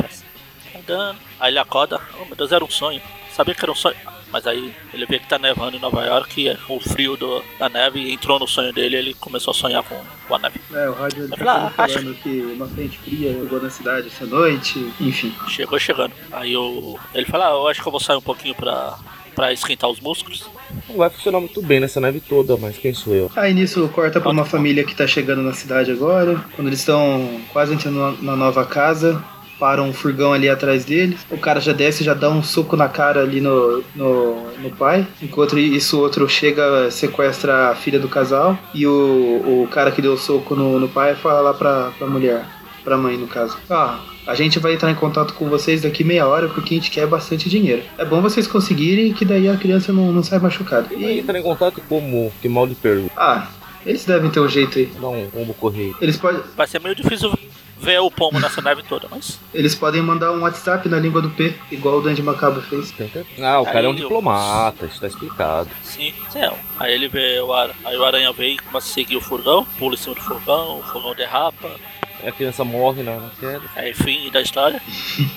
andando. Aí ele acorda. Oh meu Deus, era um sonho. Sabia que era um sonho. Mas aí ele vê que tá nevando em Nova York. E é o frio do, da neve entrou no sonho dele. Ele começou a sonhar com, com a neve. É, o rádio ele tá acha- falando que uma frente fria chegou na cidade essa noite, enfim. Chegou chegando. Aí o, ele fala: ah, Eu acho que eu vou sair um pouquinho pra, pra esquentar os músculos. Não vai funcionar muito bem nessa neve toda, mas quem sou eu? Aí nisso corta pra uma família que tá chegando na cidade agora. Quando eles estão quase entrando na, nova casa, para um furgão ali atrás deles. O cara já desce, já dá um soco na cara ali no, no, no pai. Enquanto isso, o outro chega, sequestra a filha do casal. E o, o cara que deu o soco no, no pai fala lá pra, pra mulher, pra mãe no caso. Ah, a gente vai entrar em contato com vocês daqui meia hora porque a gente quer bastante dinheiro. É bom vocês conseguirem que daí a criança não, não sai machucada. E E, entrar em contato como? Que mal de pergunta. ah, eles devem ter um jeito aí. Dá um combo correio. Eles, pode, Vai ser meio difícil ver o pomo nessa neve toda, mas. eles podem mandar um WhatsApp na língua do P, igual o Dandy Macabro fez. Ah, o cara é um Aí eu- diplomata, isso tá explicado. Sim, é. Aí ele vê o ar, aí o aranha vem e começa a seguir o furgão, pula em cima do furgão, o furgão derrapa, Aí a criança morre na, na queda. aí fim da história.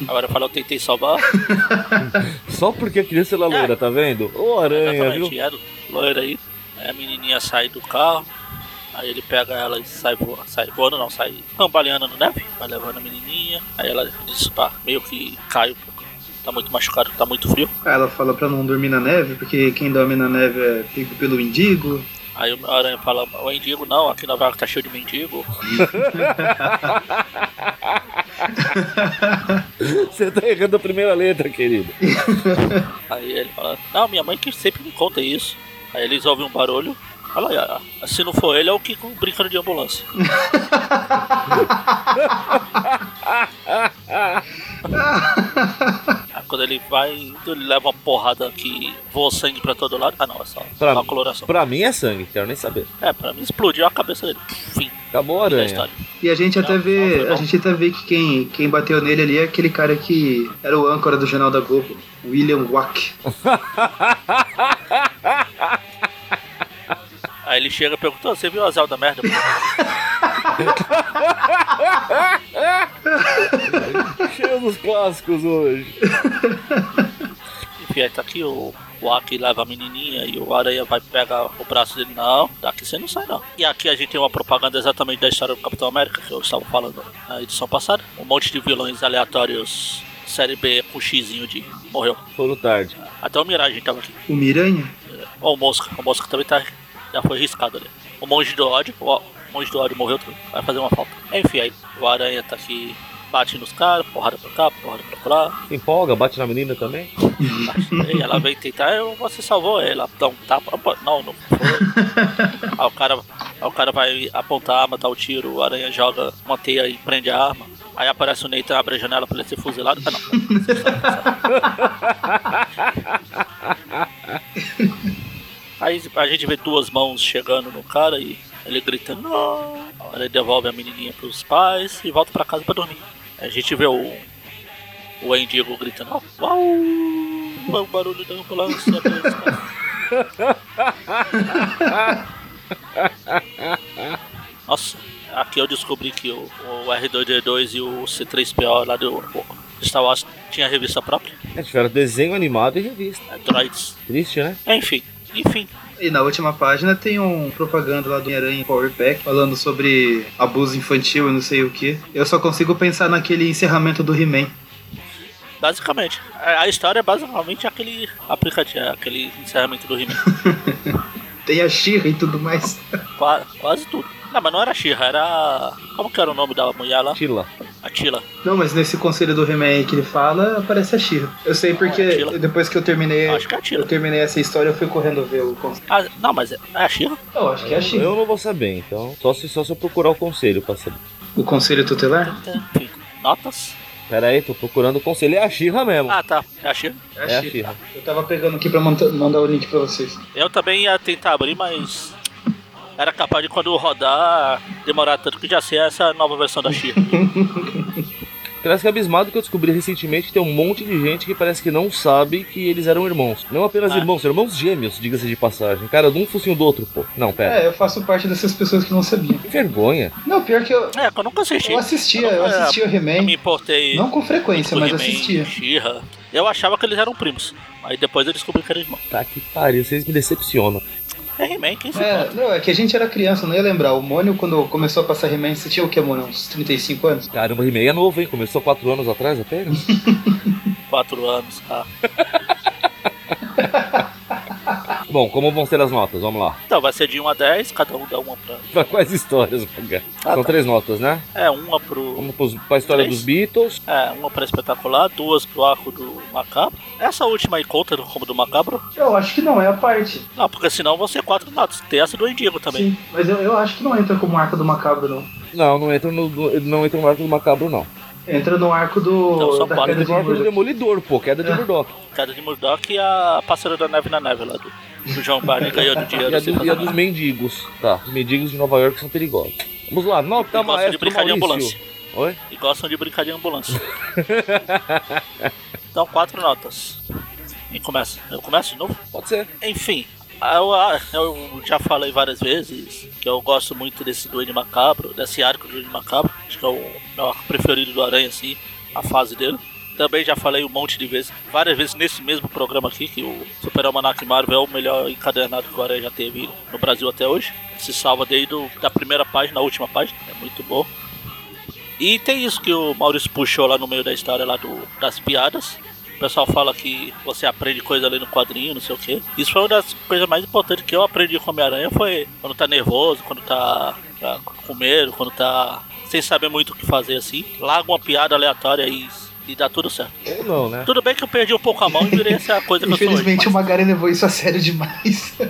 Agora fala, eu tentei salvar. [laughs] Só porque a criança é loira, tá vendo? Ô aranha, viu? Era loira aí. Aí a menininha sai do carro, aí ele pega ela e sai voando, sai voando não, sai cambaleando no neve, vai levando a menininha, aí ela diz, pá, meio que cai um pouco. Tá muito machucado, tá muito frio. Aí ela fala pra não dormir na neve, porque quem dorme na neve é pego pelo indigo. Aí o aranha fala, o mendigo não, aqui Nova York tá cheio de mendigo. [laughs] Você tá errando a primeira letra, querido. [laughs] Aí ele fala, não, minha mãe que sempre me conta isso. Aí eles ouvem um barulho. Olha aí, se não for ele, é o Kiko brincando de ambulância. [laughs] Quando ele vai ele leva uma porrada que voa sangue pra todo lado. Ah não, é só Pra, uma coloração. pra mim é sangue, quero nem saber. É, pra mim explodiu a cabeça dele. Fim Acabou a aranha. E a gente até Não, vê. não. A gente até vê que quem, quem bateu nele ali é aquele cara que era o âncora do Jornal da Globo, William Wack. [laughs] Aí ele chega e pergunta, "Ô, você viu a Zelda merda? [laughs] Cheio dos clássicos hoje. [laughs] Enfim, aí tá aqui o, o Aki leva a menininha e o Aranha vai pegar o braço dele. Não, daqui você não sai não. E aqui a gente tem uma propaganda exatamente da história do Capitão América, que eu estava falando na edição passada. Um monte de vilões aleatórios, série B com xizinho de morreu. Foram tarde. Até o Mirage tava aqui. O Miranha? Ó, o Mosca, o Mosca também tá. Já foi riscado ali. O Monge do ódio, ó, o Monge do ódio morreu também. Vai fazer uma falta. Enfim, aí o Aranha tá aqui. Bate nos caras, porrada pra cá, porrada pra lá. Se empolga, bate na menina também. Aí ela vem tentar, eu, você salvou ela, dá um tapa. Opa, Não, não foi. [laughs] aí, o cara, aí o cara vai apontar a arma, dá o tiro, o aranha joga uma teia e prende a arma. Aí aparece o Nathan, abre a janela pra ele ser fuzilado. Ah, não. [laughs] Aí a gente vê duas mãos chegando no cara e ele grita não. Ele devolve a menininha pros pais e volta pra casa pra dormir. A gente vê o o Endigo gritando, "Au, uau! O barulho da ambulância. Cara." Nossa, aqui eu descobri que o, o R2D2 e o C3PO lá do Star Wars tinha revista própria. É, tiveram desenho animado e revista. É, Droids. Triste, né? Enfim, enfim. E na última página tem um propaganda lá do Homem-Aranha Power Pack falando sobre abuso infantil e não sei o que. Eu só consigo pensar naquele encerramento do He-Man. Basicamente. A história é basicamente aquele aplicativo, aquele encerramento do He-Man. [laughs] Tem a Shira e tudo mais. Qua- Quase tudo. Não, mas não era She-Ra, era. Como que era o nome da mulher lá? Tila. A Tila. Não, mas nesse conselho do He-Man aí que ele fala, aparece a Shira. Eu sei porque Ah, a Sheila. depois que eu terminei. Acho que é a Eu terminei essa história, eu fui correndo ver o conselho. Ah, não, mas é é a She-Ra? Eu acho que é a Shira. Eu não vou saber, então. Só se, só se eu procurar o conselho pra saber. O conselho tutelar? Enfim, notas. Pera aí, tô procurando o conselho. É a Xirra mesmo. Ah, tá. É a She-Ra. É a Xirra. Eu tava pegando aqui pra mandar o link pra vocês. Eu também ia tentar abrir, mas. Era capaz de quando rodar demorar tanto que já sei essa nova versão da She-Ra. [laughs] Parece que é abismado que eu descobri recentemente que tem um monte de gente que parece que não sabe que eles eram irmãos. Não apenas Ah. irmãos, são irmãos gêmeos, diga-se de passagem. Cara, de um focinho do outro, pô. Não, pera. É, eu faço parte dessas pessoas que não sabiam. Que vergonha. Não, pior que eu, É, que eu nunca assisti. eu assistia, eu nunca assistia o me He-Man. importei. Não com frequência, mas assistia. She-Ra. Eu achava que eles eram primos. Aí depois eu descobri que eram irmãos. Tá que pariu, vocês me decepcionam. É He-Man, quem se É, não, é que a gente era criança, não ia lembrar. O Mônio, quando começou a passar He-Man, você tinha o que, Mônio? Uns 35 anos? Caramba, o He-Man é novo, hein? Começou 4 anos atrás apenas. [laughs] Quatro anos. Ah. [laughs] Bom, como vão ser as notas? Vamos lá. Então vai ser de 1 a 10, cada um dá uma pra. [laughs] Pra quais histórias, Maga? Ah, São tá. três notas, né? É, uma pro. Vamos pros, pra história Três? dos Beatles. É, uma pra espetacular, duas pro arco do macabro. Essa última aí conta como do macabro? Eu acho que não, é a parte. Não, porque senão vão ser quatro notas. Tem essa do Endigo também. Sim, mas eu, eu acho que não entra como arco do macabro, não. Não, não entra no, no- não entra no arco do Macabro, não. Entra no arco do. Não, só da pode. queda Entra de no arco do. Demolidor, pô. Queda de É. Murdoch. Cada de Murdoch e a Pássaro da Neve na Neve lá do, do João Barney ganhando dinheiro. [laughs] E a, sem do- e a dos mendigos. Tá, os mendigos de Nova York são perigosos. Vamos lá, nota E gostam de brincar de Maurício. ambulância. Oi? E gostam de brincar de ambulância. [laughs] então, quatro notas. Quem começa? Eu começo de novo? Pode ser. Enfim, eu, eu já falei várias vezes que eu gosto muito desse Duende Macabro, desse arco do Duende Macabro. Acho que é o meu arco preferido do Aranha, assim, a fase dele. Também já falei um monte de vezes, várias vezes nesse mesmo programa aqui, que o Super Almanac Marvel é o melhor encadernado que o Aranha já teve no Brasil até hoje. Se salva desde o, da primeira página, a última página, é muito bom. E tem isso que o Maurício puxou lá no meio da história lá do, das piadas. O pessoal fala que você aprende coisa ali no quadrinho, não sei o que. Isso foi uma das coisas mais importantes que eu aprendi com Homem-Aranha foi quando tá nervoso, quando tá, tá com medo, quando tá sem saber muito o que fazer assim. Larga uma piada aleatória e, e dá tudo certo. Ou não, né? Tudo bem que eu perdi um pouco a mão e virei essa coisa que eu sou. Infelizmente o Magari levou isso a sério demais. [laughs]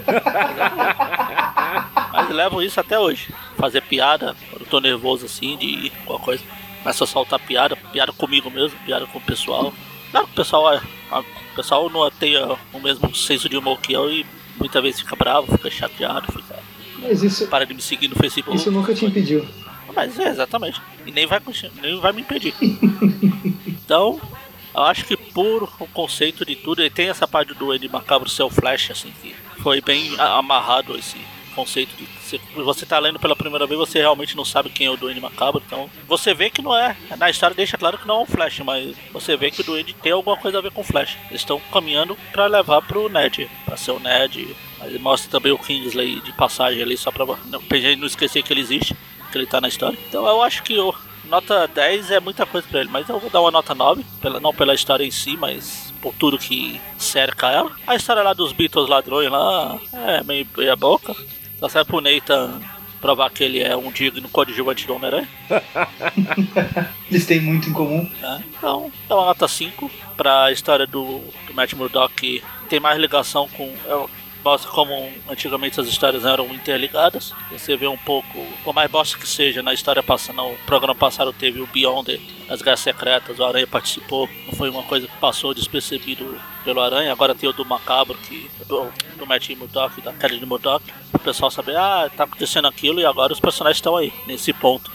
Mas levo isso até hoje. Fazer piada, quando eu tô nervoso assim, de alguma coisa. Começo a soltar piada, piada comigo mesmo, piada com o pessoal. Que o pessoal, o pessoal não tem o mesmo senso de humor que eu e muitas vezes fica bravo, fica chateado, fica, Mas isso, para de me seguir no Facebook. isso nunca te impediu. Mas é, exatamente. E nem vai, nem vai me impedir. [laughs] então, eu acho que por o conceito de tudo, ele tem essa parte do Ed Macabro ser o Flash, assim, que foi bem amarrado esse conceito de você, você tá lendo pela primeira vez, você realmente não sabe quem é o Duende Macabro, então você vê que não é, na história deixa claro que não é um Flash, mas você vê que o Duende tem alguma coisa a ver com o Flash. Eles estão caminhando pra levar pro Ned, pra ser o Ned, mas mostra também o Kingsley de passagem ali, só pra não, pra gente não esquecer que ele existe que ele tá na história. Então eu acho que nota 10 é muita coisa pra ele, mas eu vou dar uma nota 9, pela, não pela história em si, mas por tudo que cerca ela. A história lá dos Beatles ladrões lá é meio meia boca. Só serve pro Nathan provar que ele é um digno coadjuvante do Homem-Aranha. [laughs] Eles têm muito em comum. né? Então, dá uma nota 5 pra história do, do Matt Murdock, que tem mais ligação com. é, mostra como antigamente as histórias eram interligadas. Você vê um pouco, por mais bosta que seja, na história passada, no programa passado teve o Beyond, as Guerras Secretas, o Aranha participou, não foi uma coisa que passou despercebido pelo Aranha, agora tem o do Macabro, que, do, do Matt Murdock, da Kelly Murdock, o pessoal saber, ah, tá acontecendo aquilo e agora os personagens estão aí, nesse ponto.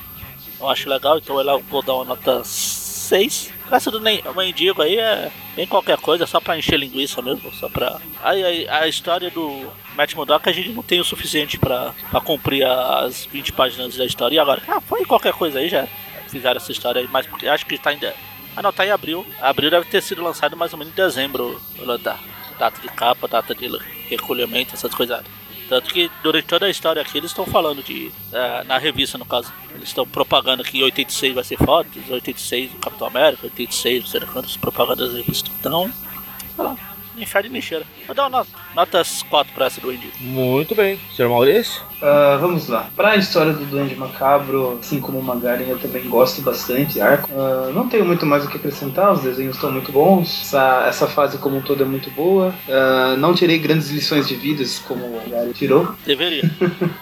Eu acho legal, então eu vou dar uma nota 6. Essa do Mendigo aí é bem qualquer coisa, só pra encher linguiça mesmo, só pra... Aí, aí, a história do Matt Murdock a gente não tem o suficiente pra, pra cumprir as 20 páginas da história. E agora? Ah, põe qualquer coisa aí já. Fizeram essa história aí, mas porque acho que tá ainda... Ah não, tá em abril. Abril deve ter sido lançado mais ou menos em dezembro. o da- Data de capa, data de recolhimento, essas coisas. Tanto que durante toda a história aqui eles estão falando de. eh, na revista no caso. Eles estão propagando que em 86 vai ser fotos, 86 do Capitão América, 86, não sei quantas propagandas da revista. Então, sei lá, fede nem cheira. Vou dar uma nota, notas 4 pra essa do Indy. Muito bem. Senhor Maurício? Ah, vamos lá. Pra história do Duende Macabro, assim como o Magaren, eu também gosto bastante de arco. Ah, não tenho muito mais o que acrescentar, os desenhos estão muito bons. Essa, essa fase como um todo é muito boa. Ah, não tirei grandes lições de vidas, como o Magaren tirou. [laughs] Deveria.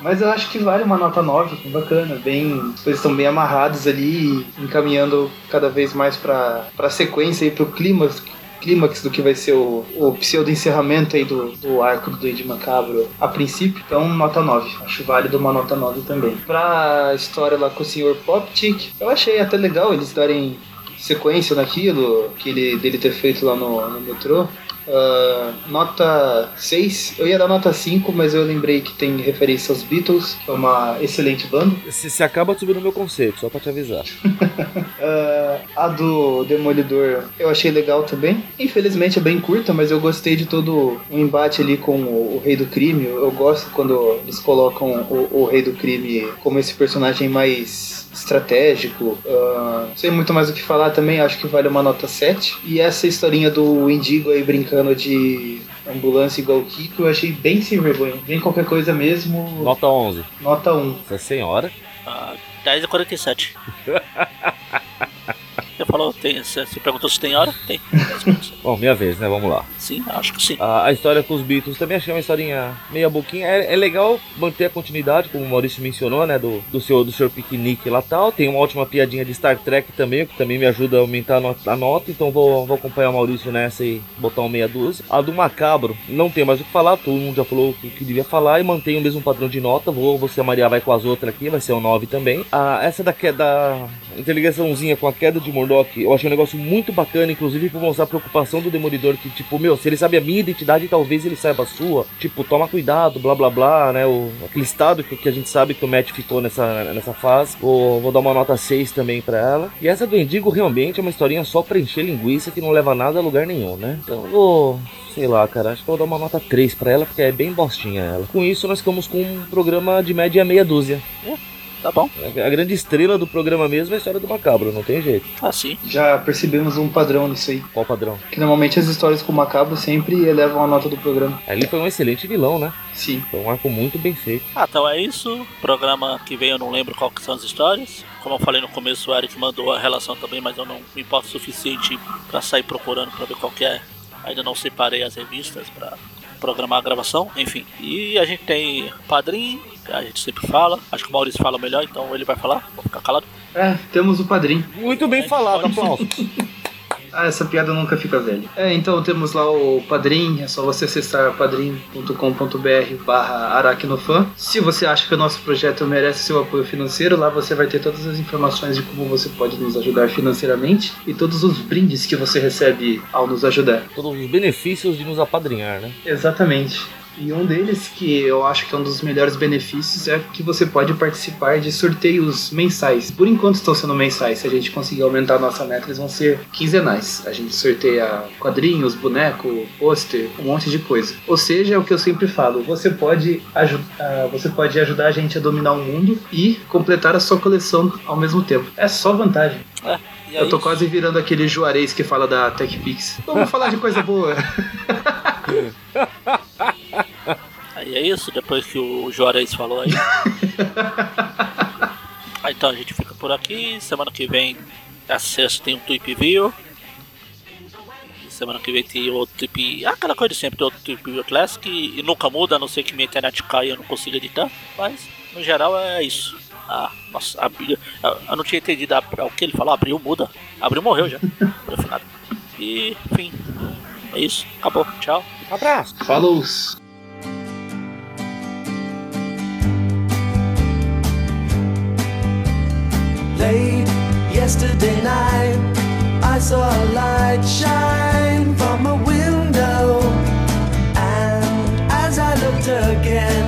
Mas eu acho que vale uma nota 9, bacana, bem. Eles estão bem amarrados ali, encaminhando cada vez mais pra, pra sequência e pro clímax. Clímax do que vai ser o, o pseudo encerramento aí do, do arco do Duende Macabro a princípio, então nota 9. Acho válido uma nota 9 também. Pra história lá com o Sr. Poptic, eu achei até legal eles darem sequência naquilo que ele, dele ter feito lá no, no metrô. Ah, nota 6, eu ia dar nota 5, mas eu lembrei que tem referência aos Beatles, que é uma excelente banda. Você você acaba de subir no meu conceito, só pra te avisar. [laughs] Ah, a do Demolidor eu achei legal também. Infelizmente é bem curta, mas eu gostei de todo o embate ali com o, o Rei do Crime. Eu gosto quando eles colocam o, o Rei do Crime como esse personagem mais estratégico. Ah, sem muito mais o que falar também, acho que vale uma nota 7. E essa historinha do Indigo aí brincando de ambulância igual o Kiko, eu achei bem sem vergonha. Bem qualquer coisa mesmo. Nota 11. Nota 1. Essa senhora. Ah, 10 e 47. [laughs] Você falou, tem, você perguntou se tem hora? Tem. 10 [laughs] 47. Bom, minha vez, né? Vamos lá. Sim, acho que sim. A, a história com os Beatles também achei uma historinha meia boquinha. É, é legal manter a continuidade, como o Maurício mencionou, né? Do, do seu do seu piquenique lá tal. Tem uma ótima piadinha de Star Trek também, que também me ajuda a aumentar a nota. a nota, então vou, vou acompanhar o Maurício nessa e botar um meia dúzia. A do Macabro, não tem mais o que falar, todo mundo já falou o que, que devia falar e mantém o mesmo padrão de nota. Vou, você, a Maria, vai com as outras aqui, vai ser um 9 também. Ah, essa da queda. Interligaçãozinha com a queda de Murdoch, eu achei um negócio muito bacana, inclusive por mostrar a preocupação do Demolidor, que tipo, meu, se ele sabe a minha identidade, talvez ele saiba a sua. Tipo, toma cuidado, blá blá blá, né? O, aquele estado que, que a gente sabe que o Matt ficou nessa, nessa fase. Vou, vou dar uma nota 6 também pra ela. E essa do Indigo realmente é uma historinha só pra encher linguiça que não leva nada a lugar nenhum, né? Então eu vou. Sei lá, cara, acho que eu vou dar uma nota 3 pra ela, porque é bem bostinha ela. Com isso, nós ficamos com um programa de média meia dúzia. Tá bom. A grande estrela do programa mesmo é a história do Macabro, não tem jeito. Assim. Já percebemos um padrão nisso aí. Qual o padrão? Que normalmente as histórias com o Macabro sempre elevam a nota do programa. Ele foi um excelente vilão, né? Sim. Foi um arco muito bem feito. Ah, então é isso. Programa que vem eu não lembro qual que são as histórias. Como eu falei no começo, o Eric mandou a relação também, mas eu não me importo o suficiente pra sair procurando pra ver qual que é. Ainda não separei as revistas pra programar a gravação, enfim. E a gente tem Padrim, que a gente sempre fala. Acho que o Maurício fala melhor, então ele vai falar. Vou ficar calado. É, temos o padrinho. Muito bem falado, aplausos. [laughs] Ah, essa piada nunca fica velha. É, então temos lá o Padrim, é só você acessar padrim.com.br barra aracnofan. Se você acha que o nosso projeto merece seu apoio financeiro, lá você vai ter todas as informações de como você pode nos ajudar financeiramente e todos os brindes que você recebe ao nos ajudar. Todos os benefícios de nos apadrinhar, né? Exatamente. E um deles, que eu acho que é um dos melhores benefícios, é que você pode participar de sorteios mensais. Por enquanto estão sendo mensais. Se a gente conseguir aumentar a nossa meta, eles vão ser quinzenais. A gente sorteia quadrinhos, boneco, pôster, um monte de coisa. Ou seja, é o que eu sempre falo: você pode, aju ah, você pode ajudar a gente a dominar o mundo e completar a sua coleção ao mesmo tempo. É só vantagem. É, Eu tô quase virando aquele Juarez que fala da TechPix. Vamos falar de coisa boa. [laughs] Aí é isso, depois que o Juarez falou aí. [laughs] Aí, então a gente fica por aqui. Semana que vem, a sexta, tem um Tweep View. Semana que vem tem outro Tweep. ah, Aquela coisa de sempre, tem outro Tweep View Classic. E, e nunca muda, a não ser que minha internet caia e eu não consiga editar. Mas, no geral, é isso. Ah, nossa, abriu. Eu, eu não tinha entendido a, o que ele falou. Abriu, muda. Abriu, morreu já. E, enfim. É isso. Acabou. Tchau. Abraço! Falou! Late yesterday night, I saw a light shine from a window, and as I looked again.